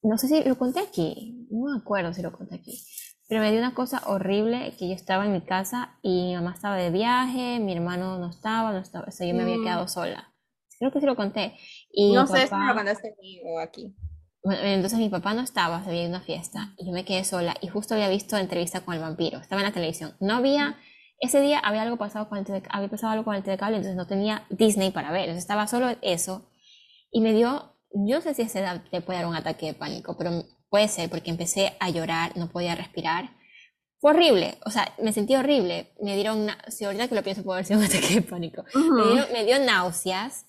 [SPEAKER 1] no sé si lo conté aquí, no me acuerdo si lo conté aquí, pero me dio una cosa horrible que yo estaba en mi casa y mi mamá estaba de viaje, mi hermano no estaba, no estaba, o sea, yo me había quedado mm. sola. Creo que sí lo conté. Y
[SPEAKER 2] no sé si lo contaste o aquí.
[SPEAKER 1] Bueno, entonces mi papá no estaba, se había una fiesta y yo me quedé sola y justo había visto entrevista con el vampiro, estaba en la televisión. No había, ese día había algo pasado con el había pasado algo con el telecable, entonces no tenía Disney para ver, entonces estaba solo eso y me dio, yo no sé si a esa edad te puede dar un ataque de pánico, pero Puede ser porque empecé a llorar, no podía respirar. Fue horrible, o sea, me sentí horrible. Me dieron, si ahorita que lo pienso, puede haber sido un <laughs> ataque de pánico. me, dio, náuseas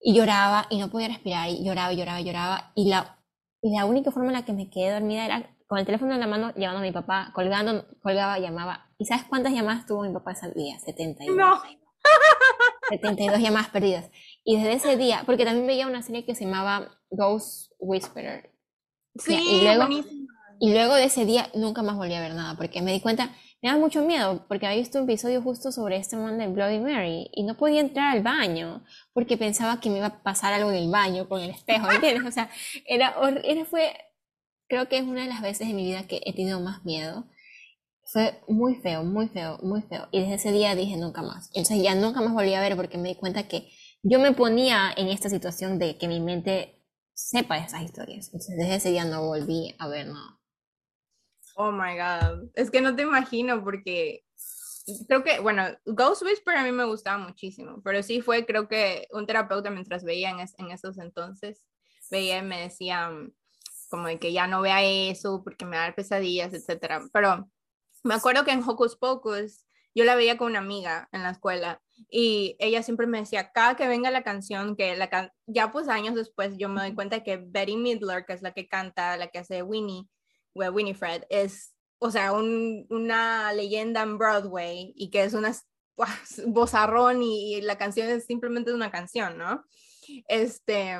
[SPEAKER 1] y lloraba y no podía respirar y lloraba lloraba lloraba. Y la, y la única forma en la que me quedé dormida era con el teléfono en la mano, llamando a mi papá, colgando, colgaba, llamaba. ¿Y sabes cuántas llamadas tuvo mi papá ese día? 72.
[SPEAKER 2] No. <laughs>
[SPEAKER 1] 72 llamadas perdidas. Y desde ese día, porque también veía una serie que se llamaba Ghost Whisperer,
[SPEAKER 2] Sí,
[SPEAKER 1] y luego, y luego de ese día nunca más volví a ver nada, porque me di cuenta, me da mucho miedo, porque había visto un episodio justo sobre este man de Bloody Mary, y no podía entrar al baño, porque pensaba que me iba a pasar algo en el baño con el espejo, ¿entiendes? O sea, era, era fue, creo que es una de las veces en mi vida que he tenido más miedo. Fue muy feo, muy feo, muy feo. Y desde ese día dije nunca más. Entonces ya nunca más volví a ver porque me di cuenta que yo me ponía en esta situación de que mi mente sepa esas historias. Entonces desde ese día no volví a ver nada.
[SPEAKER 2] Oh my god, es que no te imagino porque creo que, bueno, Ghost Whisper a mí me gustaba muchísimo, pero sí fue, creo que un terapeuta mientras veía en, en esos entonces, veía y me decía mm, como de que ya no vea eso porque me da pesadillas, etcétera. Pero me acuerdo que en Hocus Pocus yo la veía con una amiga en la escuela y ella siempre me decía, cada que venga la canción, que la ya pues años después yo me doy cuenta que Betty Midler, que es la que canta, la que hace Winnie, Winnie Fred, es, o sea, un, una leyenda en Broadway y que es una <laughs> bozarrón y, y, la canción es simplemente una canción, ¿no? Este,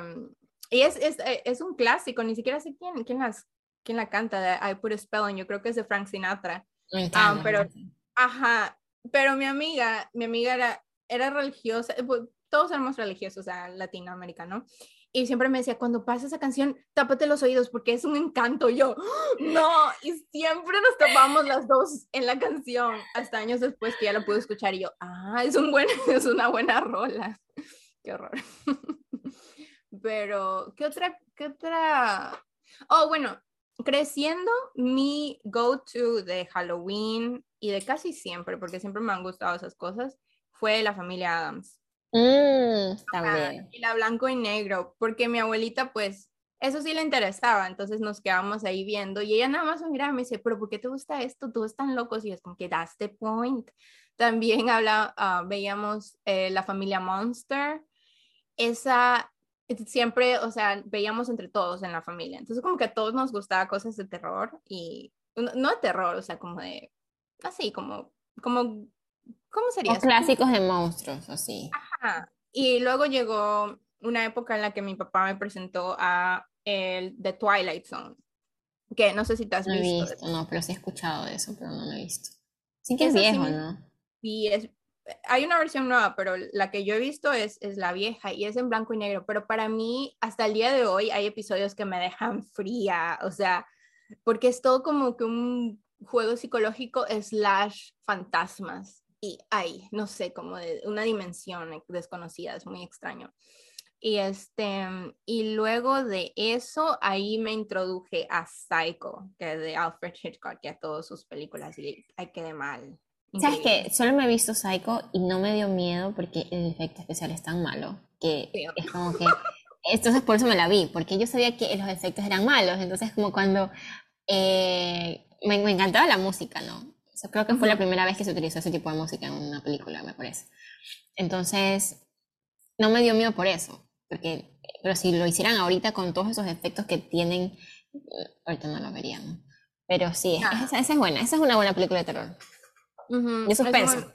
[SPEAKER 2] y es, es, es un clásico, ni siquiera sé quién, quién las quién la canta, de I Put a Spell on, yo creo que es de Frank Sinatra.
[SPEAKER 1] Me encanta,
[SPEAKER 2] pero,
[SPEAKER 1] me encanta.
[SPEAKER 2] ajá, pero mi amiga, mi amiga era, era religiosa, eh, pues, todos éramos religiosos, o sea, latinoamericano, y siempre me decía, cuando pasa esa canción, tápate los oídos porque es un encanto, Y yo, no, y siempre nos tapamos las dos en la canción, hasta años después que ya la pude escuchar, y yo, ah, es, un buen, <laughs> es una buena rola, <laughs> qué horror. <laughs> Pero, ¿qué otra, qué otra? Oh, bueno, creciendo, mi go-to de Halloween y de casi siempre, porque siempre me han gustado esas cosas, fue la familia Adams.
[SPEAKER 1] Mm, también.
[SPEAKER 2] y la blanco y negro, porque mi abuelita, pues, eso sí le interesaba, entonces nos quedamos ahí viendo y ella nada más me miraba y me dice, pero ¿por qué te gusta esto? Tú están locos y es como que that's the point. También <laughs> habla, ah, veíamos eh, la familia Monster, esa siempre, o sea, veíamos entre todos en la familia, entonces como que a todos nos gustaba cosas de terror y no no de terror, o sea, como de, así, como, como, ¿cómo sería?
[SPEAKER 1] O
[SPEAKER 2] eso?
[SPEAKER 1] clásicos de monstruos, así.
[SPEAKER 2] Ajá. Y luego llegó una época en la que mi papá me presentó a el The Twilight Zone, que no sé si te has
[SPEAKER 1] No he
[SPEAKER 2] visto.
[SPEAKER 1] visto, no, pero sí he escuchado de eso, pero no lo he visto. Sí que es
[SPEAKER 2] sí
[SPEAKER 1] viejo,
[SPEAKER 2] me-
[SPEAKER 1] ¿no?
[SPEAKER 2] Sí, es, hay una versión nueva, pero la que yo he visto es, es la vieja y es en blanco y negro. Pero para mí, hasta el día de hoy, hay episodios que me dejan fría, o sea, porque es todo como que un juego psicológico slash fantasmas. Y ay, no sé, como de una dimensión desconocida, es muy extraño. Y este, y luego de eso, ahí me introduje a Psycho, que es de Alfred Hitchcock, y a todas sus películas, y ay, quedé mal.
[SPEAKER 1] ¿Sabes qué? Solo me he visto Psycho y no me dio miedo porque el efecto especial es tan malo que
[SPEAKER 2] Sí.
[SPEAKER 1] es como que... <laughs> Entonces por eso me la vi, porque yo sabía que los efectos eran malos. Entonces como cuando... eh, me, me encantaba la música, ¿no? O sea, creo que fue la primera vez que se utilizó ese tipo de música en una película, me parece. Entonces, no me dio miedo por eso. Porque, pero si lo hicieran ahorita con todos esos efectos que tienen, eh, ahorita no lo verían. Pero sí,
[SPEAKER 2] Ah.
[SPEAKER 1] esa, esa es buena. Esa es una buena película de terror.
[SPEAKER 2] Ujú,
[SPEAKER 1] De
[SPEAKER 2] es
[SPEAKER 1] suspenso.
[SPEAKER 2] muy-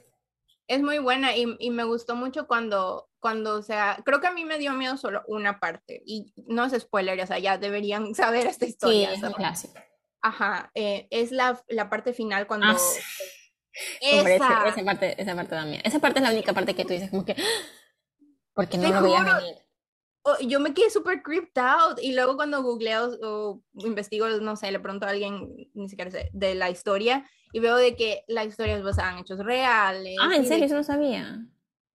[SPEAKER 2] Es muy buena y, y me gustó mucho cuando, cuando, o sea, creo que a mí me dio miedo solo una parte y no es spoiler, o sea, ya deberían <laughs> saber esta
[SPEAKER 1] Sí,
[SPEAKER 2] historia.
[SPEAKER 1] es un clásico.
[SPEAKER 2] Ajá, eh, es la, la parte final cuando...
[SPEAKER 1] Ah, sí. <laughs>
[SPEAKER 2] Esa,
[SPEAKER 1] esa parte, esa parte miedo. Esa parte es la única parte que tú dices como que... <gasps> Porque no lo veías
[SPEAKER 2] juro.
[SPEAKER 1] venir.
[SPEAKER 2] oh, yo me quedé súper creeped out y luego cuando googleo o investigo, no sé, le pregunto a alguien, ni siquiera sé, de la historia y veo de que la historia es basada en hechos reales.
[SPEAKER 1] Ah, ¿en
[SPEAKER 2] de
[SPEAKER 1] serio? Eso no sabía.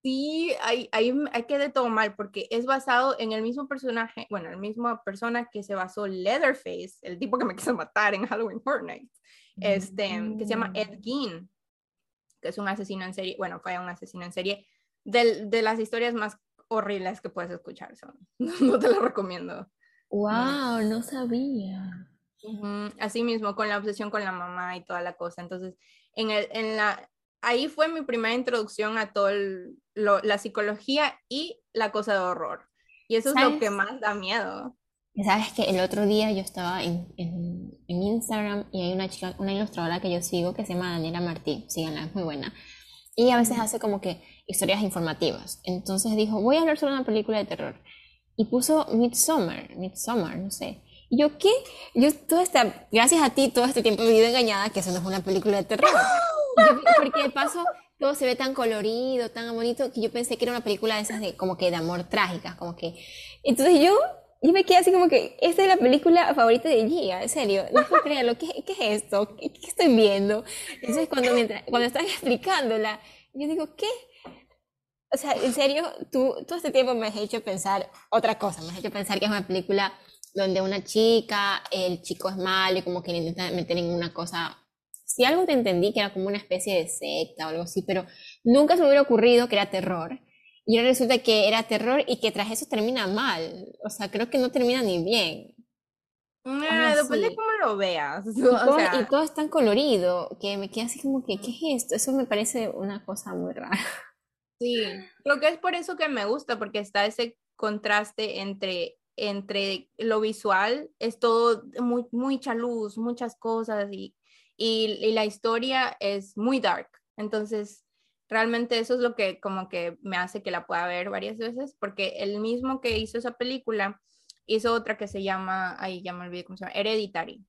[SPEAKER 2] Sí, ahí, ahí, ahí quedé todo mal porque es basado en el mismo personaje, bueno, el mismo persona que se basó Leatherface, el tipo que me <laughs> quiso matar en Halloween Fortnite, este, que se llama Ed Gein, que es un asesino en serie, bueno, fue un asesino en serie, del- de las historias más horribles que puedes escuchar, son. <laughs> no te lo recomiendo.
[SPEAKER 1] Wow, no sabía.
[SPEAKER 2] Ujú, Así mismo, con la obsesión con la mamá y toda la cosa. Entonces, en el, en la, ahí fue mi primera introducción a lo- la psicología y la cosa de horror. Y eso es lo que más da miedo.
[SPEAKER 1] Sabes que el otro día yo estaba en, en, en Instagram y hay una chica, una ilustradora que yo sigo que se llama Daniela Martí, síganla, es muy buena. Y a veces hace como que historias informativas. Entonces dijo, voy a hablar sobre una película de terror. Y puso Midsommar, Midsommar, no sé. Y yo, ¿qué? Yo toda esta, gracias a ti todo este tiempo he vivido engañada que eso no es una película de terror. <laughs> Yo- porque de paso todo se ve tan colorido, tan bonito, que yo pensé que era una película de esas de como que de amor trágicas, como que... Entonces yo, yo me quedé así como que, esta es la película favorita de Gia, en serio, no puedo creerlo, ¿qué, qué es esto? ¿Qué, qué estoy viendo? Entonces cuando, mientras, cuando están explicándola, yo digo, ¿qué? O sea, en serio, tú todo este tiempo me has hecho pensar otra cosa, me has hecho pensar que es una película donde una chica, el chico es malo y como que le intenta meter en una cosa, si algo te entendí que era como una especie de secta o algo así, pero nunca se me hubiera ocurrido que era terror. Y ahora resulta que era terror y que tras eso termina mal. O sea, creo que no termina ni bien.
[SPEAKER 2] Ah, depende
[SPEAKER 1] sí.
[SPEAKER 2] cómo lo veas. <laughs>
[SPEAKER 1] Y
[SPEAKER 2] O
[SPEAKER 1] todo,
[SPEAKER 2] sea,
[SPEAKER 1] y todo es tan colorido que me quedé así como que, ¿qué es esto? Eso me parece una cosa muy rara.
[SPEAKER 2] Sí, creo que es por eso que me gusta, porque está ese contraste entre, entre lo visual, es todo muy, mucha luz, muchas cosas, y, y, la historia es muy dark. Entonces, realmente eso es lo que como que me hace que la pueda ver varias veces, porque el mismo que hizo esa película hizo otra que se llama, ahí ya me olvidé cómo se llama, Hereditary.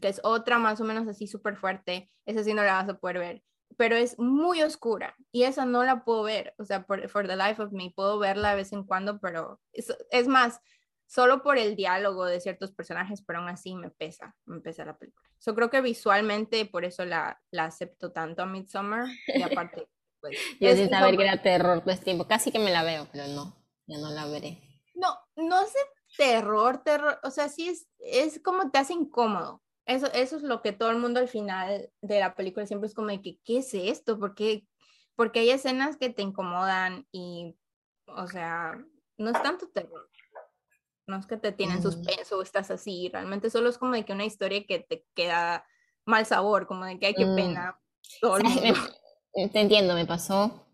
[SPEAKER 2] que es otra más o menos así súper fuerte, esa sí no la vas a poder ver, pero es muy oscura y esa no la puedo ver, o sea, por For the Life of Me, puedo verla de vez en cuando, pero es, es más, solo por el diálogo de ciertos personajes, pero aún así me pesa, me pesa la película. Yo creo que visualmente por eso la, la acepto tanto a Midsommar y aparte, <laughs> pues...
[SPEAKER 1] Yo sin saber que era terror pues tiempo, casi que me la veo, pero no, ya no la veré.
[SPEAKER 2] No, no sé terror, terror, o sea, sí es, es como te hace incómodo. Eso, eso es lo que todo el mundo al final de la película siempre es como de que, ¿qué es esto? ¿Por qué? Porque hay escenas que te incomodan y, o sea, no es tanto terror. No es que te tienen suspenso o estás así, realmente solo es como de que una historia que te queda mal sabor, como de que hay que mm. pena. Todo <laughs>
[SPEAKER 1] te entiendo, me pasó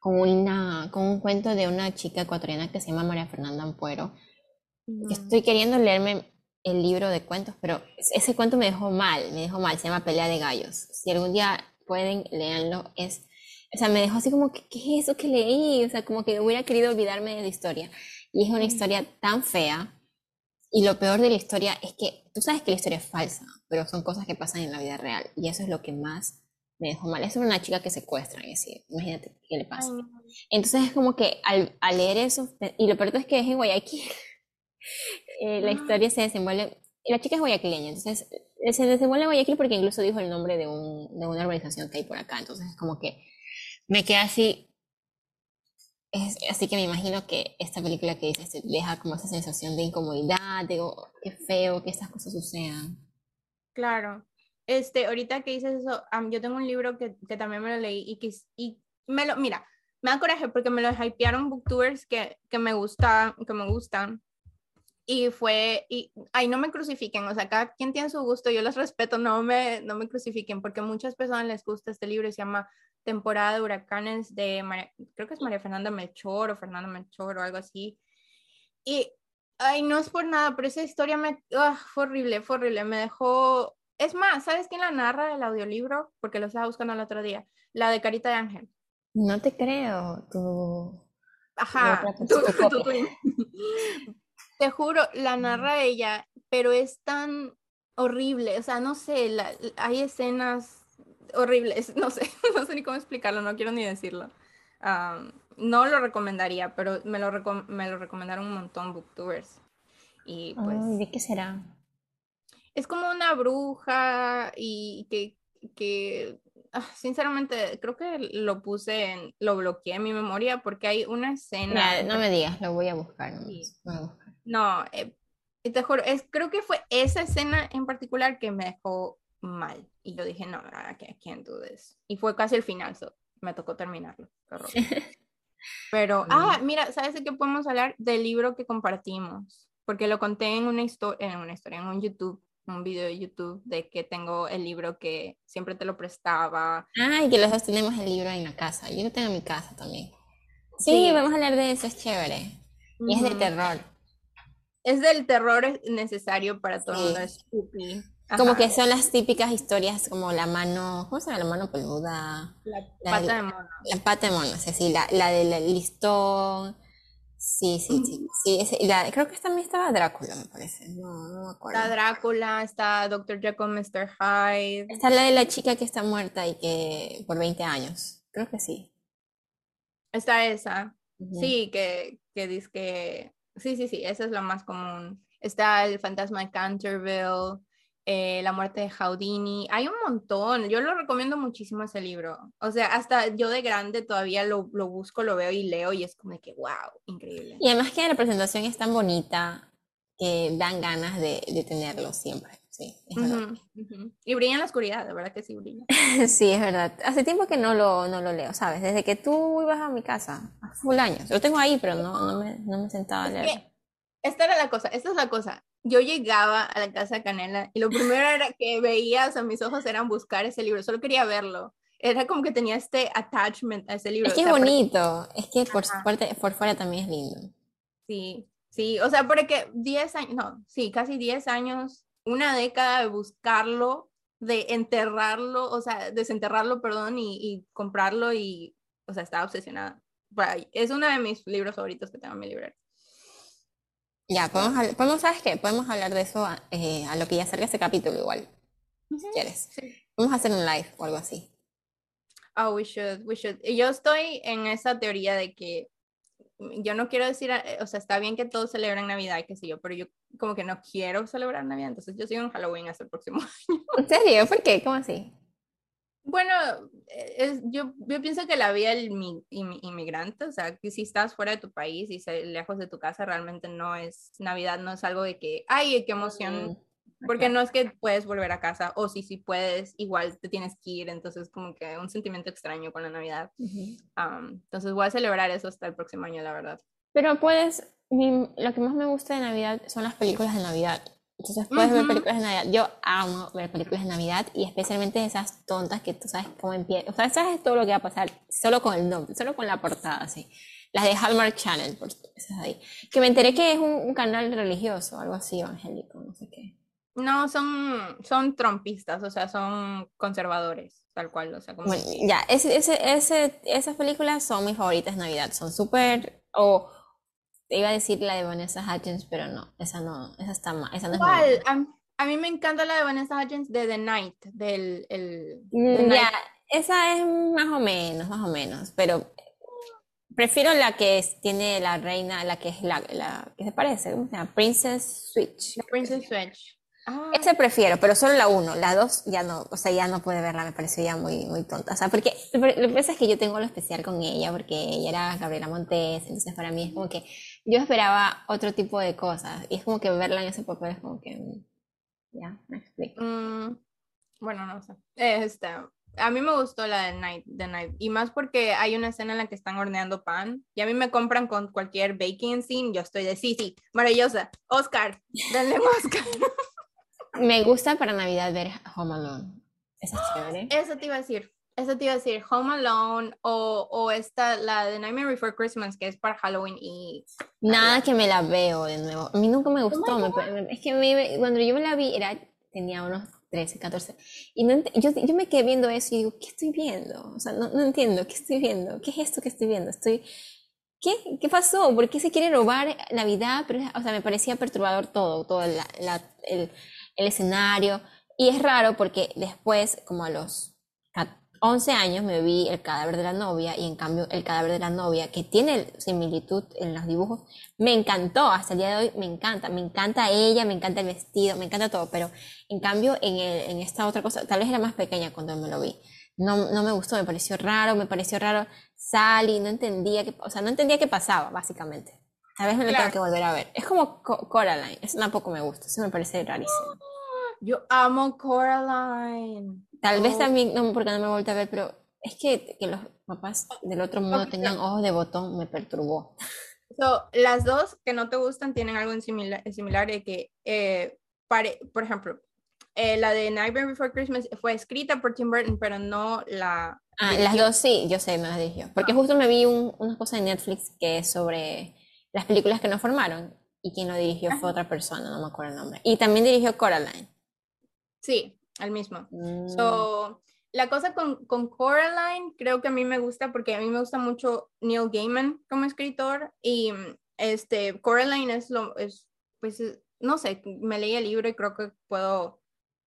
[SPEAKER 1] con, una, con un cuento de una chica ecuatoriana que se llama María Fernanda Ampuero. Estoy queriendo leerme el libro de cuentos, pero ese cuento me dejó mal, me dejó mal, se llama Pelea de Gallos. Si algún día pueden leerlo, es, o sea, me dejó así como, ¿qué, qué es eso que leí? O sea, como que hubiera querido olvidarme de la historia. Y es una historia tan fea. Y lo peor de la historia es que tú sabes que la historia es falsa, pero son cosas que pasan en la vida real. Y eso es lo que más me dejó mal. Es una chica que secuestran, y así, imagínate qué le pasa. Entonces es como que al, al leer eso, y lo peor es que es en Guayaquil, <laughs> eh, la ah. historia se desenvuelve, la chica es guayaquileña, entonces eh, se desenvuelve en Guayaquil porque incluso dijo el nombre de, un, de una organización que hay por acá, entonces es como que me queda así, es, así que me imagino que esta película que dices deja como esa sensación de incomodidad, de oh, qué feo que estas cosas sucedan.
[SPEAKER 2] Claro. Este, ahorita que dices eso, yo tengo un libro que, que, también me lo leí y que y me lo, mira, me da coraje porque me lo hypearon booktubers que, que me gustan, que me gustan. Y fue, y ahí no me crucifiquen, o sea, cada quien tiene su gusto, yo los respeto, no me, no me crucifiquen, porque a muchas personas les gusta este libro se llama temporada de huracanes de, creo que es María Fernanda Melchor o Fernando Melchor o algo así. Y, ay, no es por nada, pero esa historia me, ah, fue horrible, fue horrible, me dejó, es más, ¿sabes quién la narra el audiolibro? Porque lo estaba buscando el otro día, la de Carita de Ángel.
[SPEAKER 1] No te creo, tú.
[SPEAKER 2] Ajá, <laughs> te juro, la narra ella, pero es tan horrible, o sea, no sé, hay escenas horribles, <laughs> no sé, <laughs> no sé ni cómo explicarlo, no quiero ni decirlo. no lo recomendaría, pero me lo, me lo recomendaron un montón booktubers. Y pues...
[SPEAKER 1] ¿De qué será?
[SPEAKER 2] Es como una bruja y que, que ah, sinceramente creo que lo puse en, lo bloqueé en mi memoria porque hay una escena...
[SPEAKER 1] no me digas, lo voy a buscar.
[SPEAKER 2] No, eh, te juro, es, creo que fue esa escena en particular que me dejó mal. Y yo dije, no, I can't do this. Y fue casi el final, so me tocó terminarlo. Pero, ah, mira, ¿sabes de qué podemos hablar? Del libro que compartimos. Porque lo conté en una, en una historia, en un YouTube, un video de YouTube, de que tengo el libro que siempre te lo prestaba.
[SPEAKER 1] Ah, y que los dos tenemos el libro en la casa. Yo lo tengo en mi casa también. Sí, vamos a hablar de eso, es chévere. Y es de terror.
[SPEAKER 2] Es del terror necesario para todo el mundo, es
[SPEAKER 1] como que son las típicas historias como la mano, ¿cómo se llama? La mano peluda.
[SPEAKER 2] La, pata de mono.
[SPEAKER 1] La pata de mono, sí, sí la, la del listón. Sí, sí, sí. sí la, creo que también estaba Drácula, me parece. No, no me acuerdo.
[SPEAKER 2] Está Drácula, está Dr. Jekyll, Mr. Hyde.
[SPEAKER 1] Está la de la chica que está muerta y que por 20 años. Creo que sí.
[SPEAKER 2] Está esa. Sí, que, que dice que. Sí, sí, sí, esa es la más común. Está el fantasma de Canterville. Eh, la muerte de Houdini, hay un montón, yo lo recomiendo muchísimo ese libro, o sea, hasta yo de grande todavía lo, lo busco, lo veo y leo y es como de que, wow, increíble.
[SPEAKER 1] Y además que la presentación es tan bonita que dan ganas de tenerlo siempre. Sí,
[SPEAKER 2] Y brilla en la oscuridad, de verdad que sí brilla. <laughs>
[SPEAKER 1] sí, es verdad. Hace tiempo que no lo, no lo leo, ¿sabes? Desde que tú ibas a mi casa, a full años. Lo tengo ahí, pero no, no, me, no me sentaba a leer.
[SPEAKER 2] Esta era la cosa, esta es la cosa yo llegaba a la casa de Canela y lo primero era que veía, o sea, mis ojos eran buscar ese libro, solo quería verlo. Era como que tenía este attachment a ese libro.
[SPEAKER 1] Es que es bonito, es que por, por fuera también es lindo.
[SPEAKER 2] Sí, sí, o sea, porque 10 años, no, sí, casi 10 años, una década de buscarlo, de enterrarlo, o sea, desenterrarlo, perdón, y, y comprarlo y, o sea, estaba obsesionada. Es uno de mis libros favoritos que tengo en mi librería.
[SPEAKER 1] Ya, podemos, podemos, ¿sabes qué? Podemos hablar de eso a, eh, a lo que ya salga ese capítulo igual, si quieres.
[SPEAKER 2] Sí.
[SPEAKER 1] Vamos a hacer un live o algo así.
[SPEAKER 2] Oh, we should, we should. Yo estoy en esa teoría de que yo no quiero decir, eh, o sea, está bien que todos celebren Navidad y qué sé yo, pero yo como que no quiero celebrar Navidad, entonces yo sigo en Halloween hasta el próximo. <laughs>
[SPEAKER 1] ¿En serio? ¿Por qué? ¿Cómo así?
[SPEAKER 2] Bueno, eh, es, yo, yo pienso que la vida del mi- inmi- inmigrante, o sea, que si estás fuera de tu país y lejos de tu casa, realmente no es Navidad, no es algo de que, ay, qué emoción,
[SPEAKER 1] Mm,
[SPEAKER 2] porque no es que puedes volver a casa, o si sí puedes, igual te tienes que ir, entonces como que un sentimiento extraño con la Navidad.
[SPEAKER 1] ujú.
[SPEAKER 2] Am, entonces voy a celebrar eso hasta el próximo año, la verdad.
[SPEAKER 1] Pero puedes, lo que más me gusta de Navidad son las películas de Navidad. Entonces puedes ver
[SPEAKER 2] Ujú.
[SPEAKER 1] películas de Navidad. Yo amo ver películas de Navidad y especialmente esas tontas que tú sabes cómo empieza. O sea, sabes todo lo que va a pasar solo con el nombre, solo con la portada, así. Las de Hallmark Channel, por esas ahí. Que me enteré que es un, un canal religioso, algo así, evangélico, no sé qué.
[SPEAKER 2] No, son, son trompistas, o sea, son conservadores, tal cual, o sea, como...
[SPEAKER 1] Bueno, ya, ese, ese, ese, esas películas son mis favoritas de Navidad. Son súper. O te iba a decir la de Vanessa Hudgens, pero no, esa no, esa está mal. Esa no es.
[SPEAKER 2] A, a mí me encanta la de Vanessa Hudgens de The Night, del... El,
[SPEAKER 1] Mm,
[SPEAKER 2] Night.
[SPEAKER 1] Ya, esa es más o menos, más o menos, pero prefiero la que es- tiene la reina, la que es la, la que se parece, ¿cómo se llama? Princess Switch.
[SPEAKER 2] Princess Switch. Ah,
[SPEAKER 1] Ese prefiero, pero solo la uno, la dos ya no, o sea, ya no puede verla, me pareció ya muy, muy tonta. O sea, porque lo que pasa es que yo tengo lo especial con ella, porque ella era Gabriela Montes, entonces para mí es como que yo esperaba otro tipo de cosas, y es como que verla en ese papel es como que, mm, ya, me explico.
[SPEAKER 2] mm, bueno, no sé. Este, a mí me gustó la de Night, The Night, y más porque hay una escena en la que están horneando pan, y a mí me compran con cualquier baking scene, yo estoy de, sí, sí, maravillosa, Oscar, denle Oscar. <laughs>
[SPEAKER 1] Me gusta para Navidad ver Home Alone, esa es chévere. <gasps>
[SPEAKER 2] Eso te iba a decir. Eso te iba a decir, Home Alone o, o esta, la de Nightmare Before Christmas, que es para Halloween y...
[SPEAKER 1] Nada que me la veo de nuevo. A mí nunca me gustó. me pa- me- es que me- cuando yo me la vi, era, tenía unos 13, 14. Y no yo, yo me quedé viendo eso y digo, ¿qué estoy viendo? O sea, no, no entiendo, ¿qué estoy viendo? ¿Qué es esto que estoy viendo? Estoy, ¿qué? ¿Qué pasó? ¿Por qué se quiere robar Navidad? Pero, o sea, me parecía perturbador todo, todo la- la- el, el escenario. Y es raro porque después, como a los ca- 11 años, me vi el cadáver de la novia y en cambio el cadáver de la novia, que tiene similitud en los dibujos, me encantó. Hasta el día de hoy me encanta. Me encanta ella, me encanta el vestido, me encanta todo. Pero en cambio en, el- en esta otra cosa, tal vez era más pequeña cuando me lo vi. No, no me gustó, me pareció raro, me pareció raro Sally, no entendía qué, o sea, no entendía qué pasaba, básicamente. Tal vez me lo tengo
[SPEAKER 2] Claro.
[SPEAKER 1] que volver a ver. Es como Co- Coraline, eso tampoco me gusta, eso me parece rarísimo. <gasps>
[SPEAKER 2] Yo amo Coraline.
[SPEAKER 1] Tal vez
[SPEAKER 2] Oh.
[SPEAKER 1] también, no, porque no me he vuelto a ver, pero es que, que los papás del otro mundo
[SPEAKER 2] Ok.
[SPEAKER 1] tengan ojos de botón me perturbó.
[SPEAKER 2] So, las dos que no te gustan tienen algo en similar, similar de que, eh, pare- por ejemplo, eh, la de Nightmare Before Christmas fue escrita por Tim Burton, pero no la...
[SPEAKER 1] Ah, las dos sí, yo sé, me las dirigió. Porque justo me vi un- una cosa en Netflix que es sobre las películas que no formaron y quien lo dirigió fue otra persona, no me acuerdo el nombre. Y también dirigió Coraline.
[SPEAKER 2] Sí, el mismo.
[SPEAKER 1] Mm.
[SPEAKER 2] So, la cosa con, con Coraline creo que a mí me gusta porque a mí me gusta mucho Neil Gaiman como escritor y mm, este Coraline es lo es pues es- no sé, me leí el libro y creo que puedo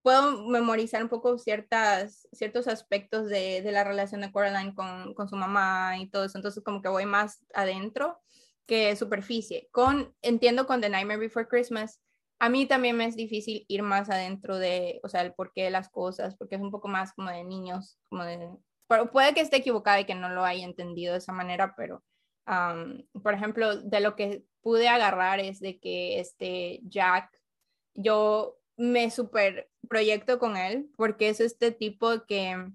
[SPEAKER 2] puedo memorizar un poco ciertas ciertos aspectos de, de la relación de Coraline con, con su mamá y todo eso, entonces como que voy más adentro que superficie. Con entiendo con The Nightmare Before Christmas a mí también me es difícil ir más adentro de, o sea, el porqué de las cosas, porque es un poco más como de niños, como de, pero puede que esté equivocada y que no lo haya entendido de esa manera, pero, por ejemplo, de lo que pude agarrar es de que este Jack, yo me super proyecto con él, porque es este tipo que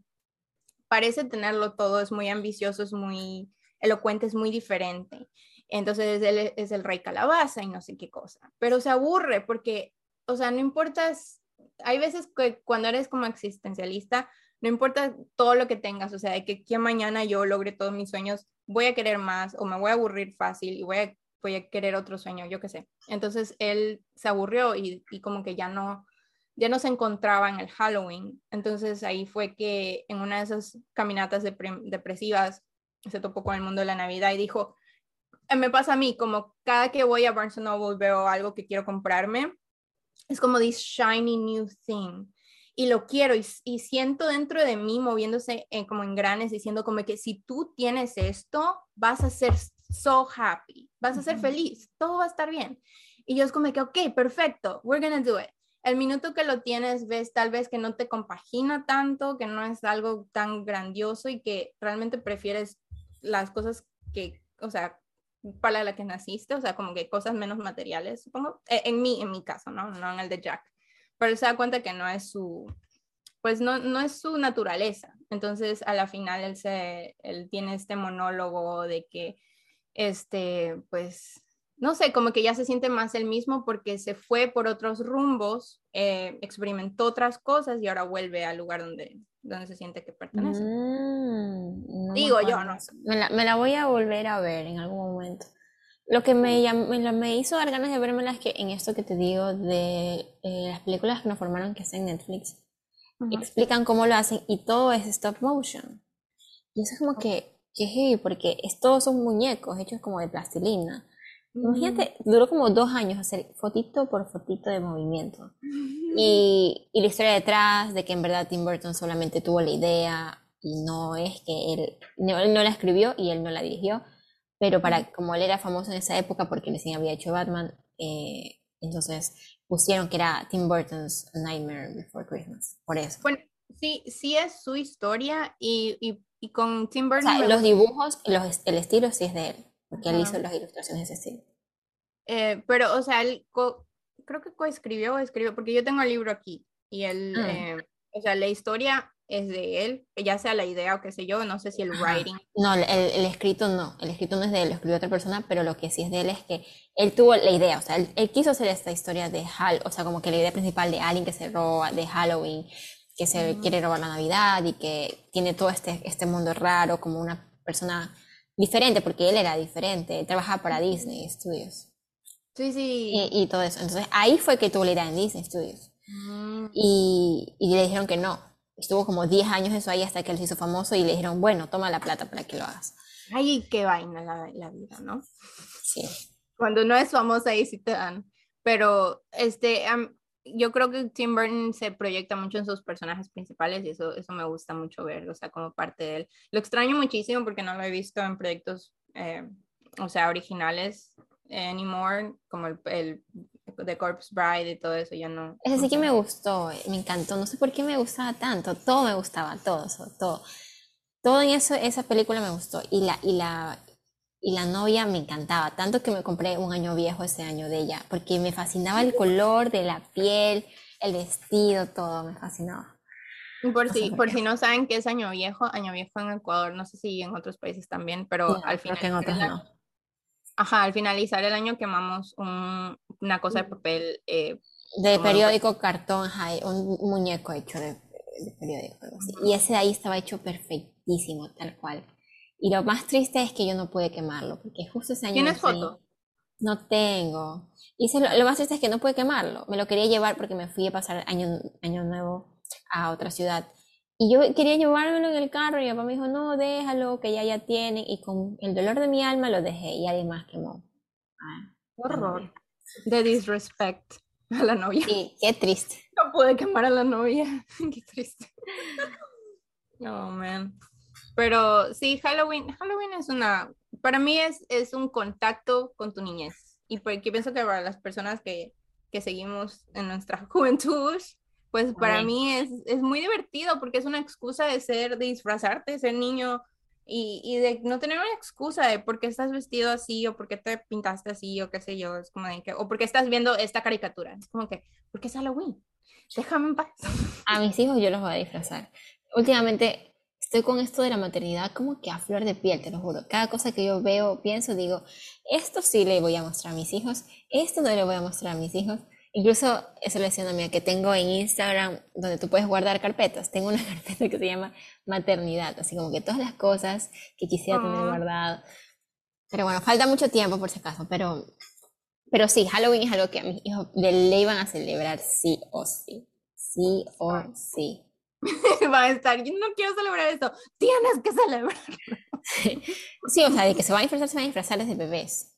[SPEAKER 2] parece tenerlo todo, es muy ambicioso, es muy elocuente, es muy diferente. Entonces él es- es el rey calabaza y no sé qué cosa. Pero se aburre porque, o sea, no importa, hay veces que cuando eres como existencialista, no importa todo lo que tengas, o sea, de que, mañana yo logre todos mis sueños, voy a querer más o me voy a aburrir fácil y voy a, voy a querer otro sueño, yo qué sé. Entonces él se aburrió y, y como que ya no, ya no se encontraba en el Halloween. Entonces ahí fue que en una de esas caminatas depre- depresivas se topó con el mundo de la Navidad y dijo, me pasa a mí, como cada que voy a Barnes Noble veo algo que quiero comprarme, es como this shiny new thing. Y lo quiero y, y siento dentro de mí moviéndose en, como en granes, diciendo como que si tú tienes esto, vas a ser so happy, vas a ser feliz, todo va a estar bien. Y yo es como que, ok, perfecto, we're gonna do it. El minuto que lo tienes, ves tal vez que no te compagina tanto, que no es algo tan grandioso y que realmente prefieres las cosas que, o sea, para la que naciste, o sea, como que cosas menos materiales, supongo, e, en mí, en mi caso, ¿no? No en el de Jack. Pero se da cuenta que no es su, pues no, no es su naturaleza. Entonces, a la final, él, se, él tiene este monólogo de que, este, pues, no sé, como que ya se siente más el mismo porque se fue por otros rumbos, eh, experimentó otras cosas y ahora vuelve al lugar donde, donde se siente que pertenece.
[SPEAKER 1] Mm,
[SPEAKER 2] Digo yo, no
[SPEAKER 1] Me la, me la, voy a volver a ver en algún momento. Lo que me, me, me hizo dar ganas de verme es que en esto que te digo de eh, las películas que nos formaron que está en Netflix, explican cómo lo hacen y todo es stop motion. Y eso es como que, que heavy, porque es, todos son muñecos hechos como de plastilina. Imagínate, duró como dos años hacer fotito por fotito de movimiento. Y, y, la historia detrás de que en verdad Tim Burton solamente tuvo la idea y no es que él no, él no la escribió y él no la dirigió, pero para como él era famoso en esa época porque recién había hecho Batman, eh, entonces pusieron que era Tim Burton's Nightmare Before Christmas, por eso.
[SPEAKER 2] Bueno, sí, sí es su historia y, y, y con Tim Burton...
[SPEAKER 1] O sea, los dibujos, los, el estilo sí es de él porque él hizo las ilustraciones estilo.
[SPEAKER 2] Eh, pero, o sea, él creo que coescribió o escribió, porque yo tengo el libro aquí y él, ah. eh, o sea, la historia es de él, ya sea la idea o qué sé yo, no sé si el writing.
[SPEAKER 1] No, el, el, escrito no, el escrito no es de él, lo escribió otra persona, pero lo que sí es de él es que él tuvo la idea, o sea, él, quiso hacer esta historia de Hal, o sea, como que la idea principal de alguien que se roba, de Halloween, que se quiere robar la Navidad y que tiene todo este, este mundo raro, como una persona diferente, porque él era diferente, trabajaba para Disney Studios.
[SPEAKER 2] Sí, sí.
[SPEAKER 1] Y, todo eso. Entonces ahí fue que tuvo la idea en Disney Studios. Mm. Y, y, le dijeron que no. Estuvo como 10 años eso ahí hasta que él se hizo famoso y le dijeron, bueno, toma la plata para que lo hagas.
[SPEAKER 2] Ay, qué vaina la, la vida, ¿no?
[SPEAKER 1] Sí.
[SPEAKER 2] Cuando no es famosa ahí sí te dan. Pero este, yo creo que Tim Burton se proyecta mucho en sus personajes principales y eso, eso me gusta mucho ver, o sea, como parte de él. Lo extraño muchísimo porque no lo he visto en proyectos, eh, o sea, originales anymore, como el, el The Corpse Bride y todo eso, ya no.
[SPEAKER 1] Ese sí que me gustó, me encantó, no sé por qué me gustaba tanto, todo me gustaba, todo, todo. Todo en eso, esa película me gustó y la, y la, y la novia me encantaba, tanto que me compré un año viejo ese año de ella, porque me fascinaba el color de la piel, el vestido, todo, me fascinaba.
[SPEAKER 2] Por si, por si no saben qué es año viejo, año viejo en Ecuador, no sé si en otros países también, pero al final.
[SPEAKER 1] en otros no.
[SPEAKER 2] Ajá, al finalizar el año quemamos un, una cosa de papel. Eh,
[SPEAKER 1] de periódico, cartón, un muñeco hecho de, de periódico. Y ese de ahí estaba hecho perfectísimo, tal cual. Y lo más triste es que yo no pude quemarlo, porque justo ese año...
[SPEAKER 2] ¿Tienes foto?
[SPEAKER 1] No tengo. Y lo, más triste es que no pude quemarlo. Me lo quería llevar porque me fui a pasar año, año nuevo a otra ciudad. Y yo quería llevármelo en el carro y mi papá me dijo, no, déjalo, que ya ya tienen. Y con el dolor de mi alma lo dejé y alguien más quemó.
[SPEAKER 2] Ah, horror. De disrespect a la novia.
[SPEAKER 1] Sí, qué triste.
[SPEAKER 2] No pude quemar a la novia. <laughs> qué triste. <laughs> Oh, man. Pero sí, Halloween, Halloween es una, para mí es, es un contacto con tu niñez. Y porque pienso que para las personas que, que seguimos en nuestra <laughs> juventud, pues para mí es, es, muy divertido porque es una excusa de ser, de disfrazarte, de ser niño y, y, de no tener una excusa de por qué estás vestido así o por qué te pintaste así o qué sé yo, es como de que, o por qué estás viendo esta caricatura, es como que, porque es Halloween, déjame en paz.
[SPEAKER 1] A mis hijos yo los voy a disfrazar. Últimamente estoy con esto de la maternidad como que a flor de piel, te lo juro. Cada cosa que yo veo, pienso, digo, esto sí le voy a mostrar a mis hijos, esto no le voy a mostrar a mis hijos. Incluso, eso le decía a mía, que tengo en Instagram, donde tú puedes guardar carpetas, tengo una <laughs> carpeta que se llama maternidad, así como que todas las cosas que quisiera tener guardado. Pero bueno, falta mucho tiempo por si acaso, pero, pero sí, Halloween es algo que a mis hijos le iban a celebrar sí o sí, sí o sí. <laughs>
[SPEAKER 2] va a estar, yo no quiero celebrar esto, tienes que celebrarlo. <laughs>
[SPEAKER 1] Sí, o sea, de que se van a disfrazar, se van a disfrazar desde bebés.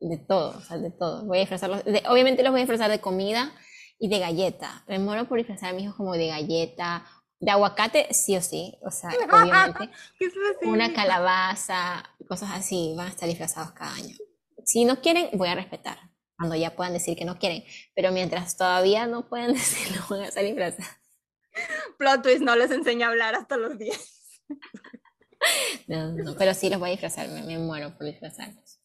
[SPEAKER 1] De todo, o sea, de todo. Voy a disfrazarlos. de- obviamente los voy a disfrazar de comida y de galleta. Me muero por disfrazar a mis hijos como de galleta. De aguacate, sí o sí. O sea, <laughs> obviamente.
[SPEAKER 2] ¿Qué es así?
[SPEAKER 1] Una calabaza, cosas así. Van a estar disfrazados cada año. Si no quieren, voy a respetar. Cuando ya puedan decir que no quieren. Pero mientras todavía no pueden decirlo, van a estar disfrazados.
[SPEAKER 2] Plot twist, no les enseña a hablar hasta los 10.
[SPEAKER 1] No, no, pero sí los voy a disfrazar. Me, me muero por disfrazarlos.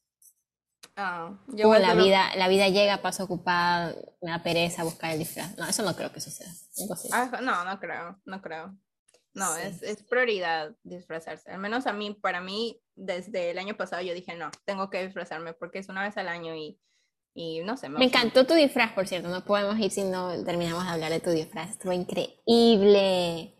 [SPEAKER 2] Ah, yo
[SPEAKER 1] la vida, la vida llega, paso ocupada, me da pereza buscar el disfraz. No, eso no creo que suceda.
[SPEAKER 2] Ah, no, no creo, no creo. No,
[SPEAKER 1] Sí.
[SPEAKER 2] es, es prioridad disfrazarse. Al menos a mí, para mí, desde el año pasado yo dije, no, tengo que disfrazarme porque es una vez al año y, y no sé.
[SPEAKER 1] Me
[SPEAKER 2] gusta
[SPEAKER 1] encantó tu disfraz, por cierto. No podemos ir si no terminamos de hablar de tu disfraz. Estuvo increíble.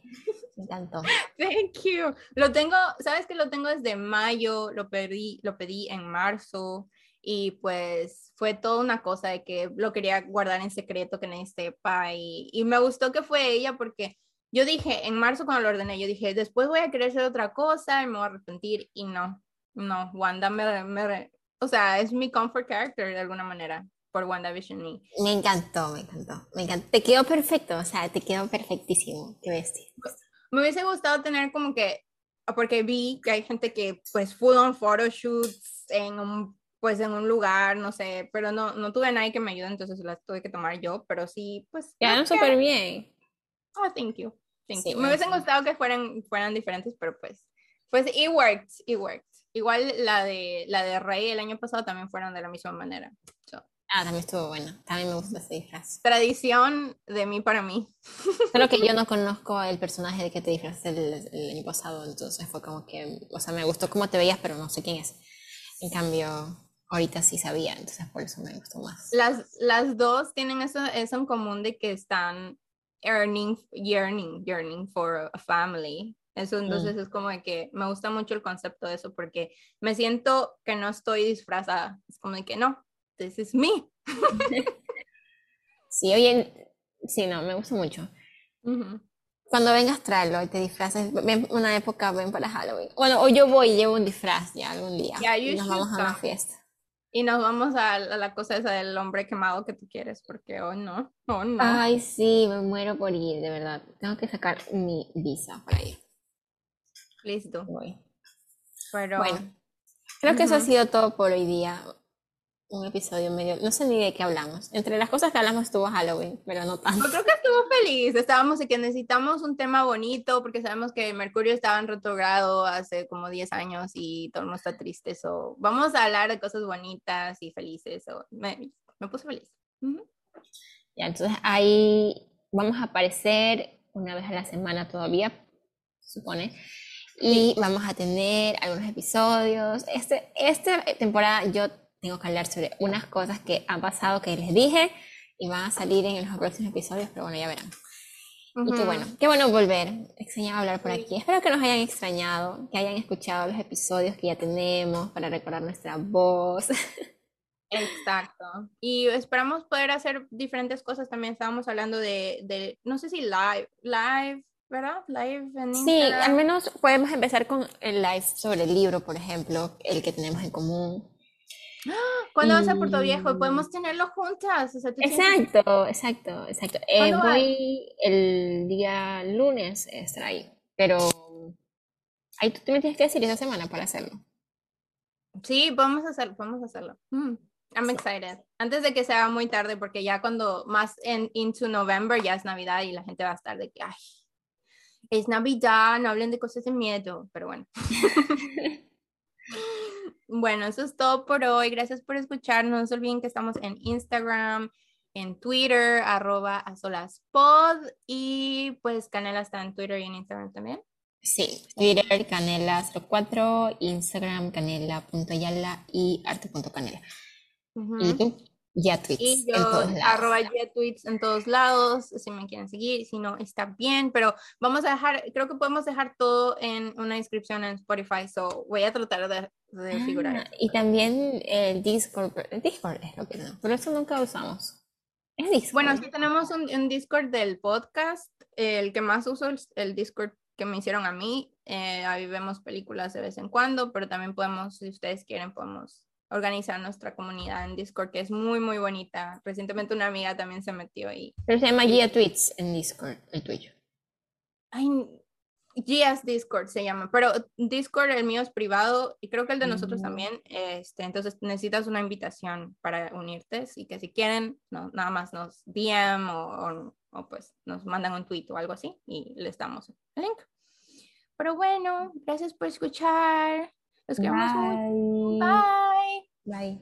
[SPEAKER 1] Me encantó. <laughs>
[SPEAKER 2] Thank you. Lo tengo, sabes que lo tengo desde mayo, lo pedí, lo pedí en marzo y pues fue toda una cosa de que lo quería guardar en secreto, que nadie sepa y, y me gustó que fue ella porque yo dije, en marzo cuando lo ordené, yo dije, después voy a querer hacer otra cosa y me voy a arrepentir y no, no, Wanda me, me- o sea, es mi comfort character de alguna manera por WandaVision y
[SPEAKER 1] Me encantó, me encantó. Me encantó. Te quedó perfecto. O sea, te quedó perfectísimo. Qué bestia.
[SPEAKER 2] Me hubiese gustado tener como que, porque vi que hay gente que pues full on photoshoots en un, pues en un lugar, no sé, pero no, no tuve nadie que me ayude, entonces las tuve que tomar yo, pero sí, pues.
[SPEAKER 1] Quedaron súper bien.
[SPEAKER 2] Oh, thank you. Thank
[SPEAKER 1] Sí,
[SPEAKER 2] you. Me hubiesen gustado que fueran, fueran diferentes, pero pues, pues it worked, it worked. Igual la de, la de Rey el año pasado también fueron de la misma manera. So,
[SPEAKER 1] Ah, también estuvo bueno. También me gustó ese disfraz.
[SPEAKER 2] tradición de mí para mí. <laughs>
[SPEAKER 1] Solo que yo no conozco el personaje de que te disfrazaste el, el año pasado, entonces fue como que, o sea, me gustó cómo te veías, pero no sé quién es. En cambio, ahorita sí sabía, entonces por eso me gustó más.
[SPEAKER 2] Las, las dos tienen eso, eso en común de que están earning, yearning, yearning for a family. Eso entonces es como de que me gusta mucho el concepto de eso porque me siento que no estoy disfrazada. Es como de que no, this is me. <laughs>
[SPEAKER 1] Sí, oye, sí, no, me gusta mucho. Cuando vengas, tráelo y te disfraces. Ven una época, ven para Halloween. Bueno, o yo voy y llevo un disfraz ya algún día.
[SPEAKER 2] Yeah,
[SPEAKER 1] y nos vamos a una fiesta.
[SPEAKER 2] Y nos vamos a, a la cosa esa del hombre quemado que tú quieres porque, oh no, oh no.
[SPEAKER 1] Ay, sí, me muero por ir, de verdad. Tengo que sacar mi visa para ir.
[SPEAKER 2] Listo.
[SPEAKER 1] Voy.
[SPEAKER 2] Pero
[SPEAKER 1] Bueno, creo que eso ha sido todo por hoy día. Un episodio medio, no sé ni de qué hablamos. Entre las cosas que hablamos estuvo Halloween, pero no tanto.
[SPEAKER 2] Yo creo que estuvo feliz. Estábamos de que necesitamos un tema bonito porque sabemos que Mercurio estaba en retrogrado hace como 10 años y todo el mundo está triste. So, vamos a hablar de cosas bonitas y felices. So, me, me puse feliz. Ujú.
[SPEAKER 1] Ya, entonces ahí vamos a aparecer una vez a la semana todavía, supone. Y vamos a tener algunos episodios. Este, esta temporada yo tengo que hablar sobre unas cosas que han pasado que les dije y van a salir en los próximos episodios, pero bueno, ya verán. Y qué bueno, qué bueno volver. Extrañaba hablar por aquí. Espero que nos hayan extrañado, que hayan escuchado los episodios que ya tenemos para recordar nuestra voz. <laughs>
[SPEAKER 2] Exacto. Y esperamos poder hacer diferentes cosas. También estábamos hablando de, de no sé si live, live, ¿verdad? Live en
[SPEAKER 1] Sí, al menos podemos empezar con el live sobre el libro, por ejemplo, el que tenemos en común.
[SPEAKER 2] ¿Cuándo vas a Puerto Viejo? Podemos tenerlo juntas. O sea, tú tienes-
[SPEAKER 1] Exacto, exacto, exacto. Eh, voy el día lunes estar ahí, pero ahí tú me tienes que decir esa semana para hacerlo.
[SPEAKER 2] Sí, vamos a hacerlo, vamos a hacerlo. Mm, I'm excited. Antes de que sea muy tarde, porque ya cuando más en into November ya es Navidad y la gente va a estar de que, ay, es Navidad, no hablen de cosas de miedo, pero bueno. <laughs> <laughs> Bueno, eso es todo por hoy. Gracias por escucharnos. No se olviden que estamos en Instagram, en Twitter, arroba a y pues Canela está en Twitter y en Instagram también.
[SPEAKER 1] Sí, Twitter canela04, Instagram canela.yala y arte.canela.
[SPEAKER 2] Ujú.
[SPEAKER 1] Y tú, ya tweets
[SPEAKER 2] Y
[SPEAKER 1] en
[SPEAKER 2] yo,
[SPEAKER 1] todos lados.
[SPEAKER 2] arroba tweets en todos lados, si me quieren seguir, si no, está bien, pero vamos a dejar, creo que podemos dejar todo en una descripción en Spotify, so voy a tratar de, de figurar.
[SPEAKER 1] Ah, y también el Discord, el Discord es lo que no, pero eso nunca usamos. Es Discord.
[SPEAKER 2] Bueno, sí tenemos un, un Discord del podcast, el que más uso es el Discord que me hicieron a mí. Eh, ahí vemos películas de vez en cuando, pero también podemos, si ustedes quieren, podemos organizar nuestra comunidad en Discord, que es muy, muy bonita. Recientemente una amiga también se metió ahí.
[SPEAKER 1] Pero se llama Gia Tweets en Discord, el tuyo.
[SPEAKER 2] Ay, Gia's Discord se llama, pero Discord el mío es privado y creo que el de nosotros
[SPEAKER 1] Mm.
[SPEAKER 2] también. Este, entonces necesitas una invitación para unirte y que si quieren, no, nada más nos DM o, o- o, pues nos mandan un tweet o algo así y les damos el link. Pero bueno, gracias por escuchar. Los queremos.
[SPEAKER 1] Bye.
[SPEAKER 2] Bye.
[SPEAKER 1] 来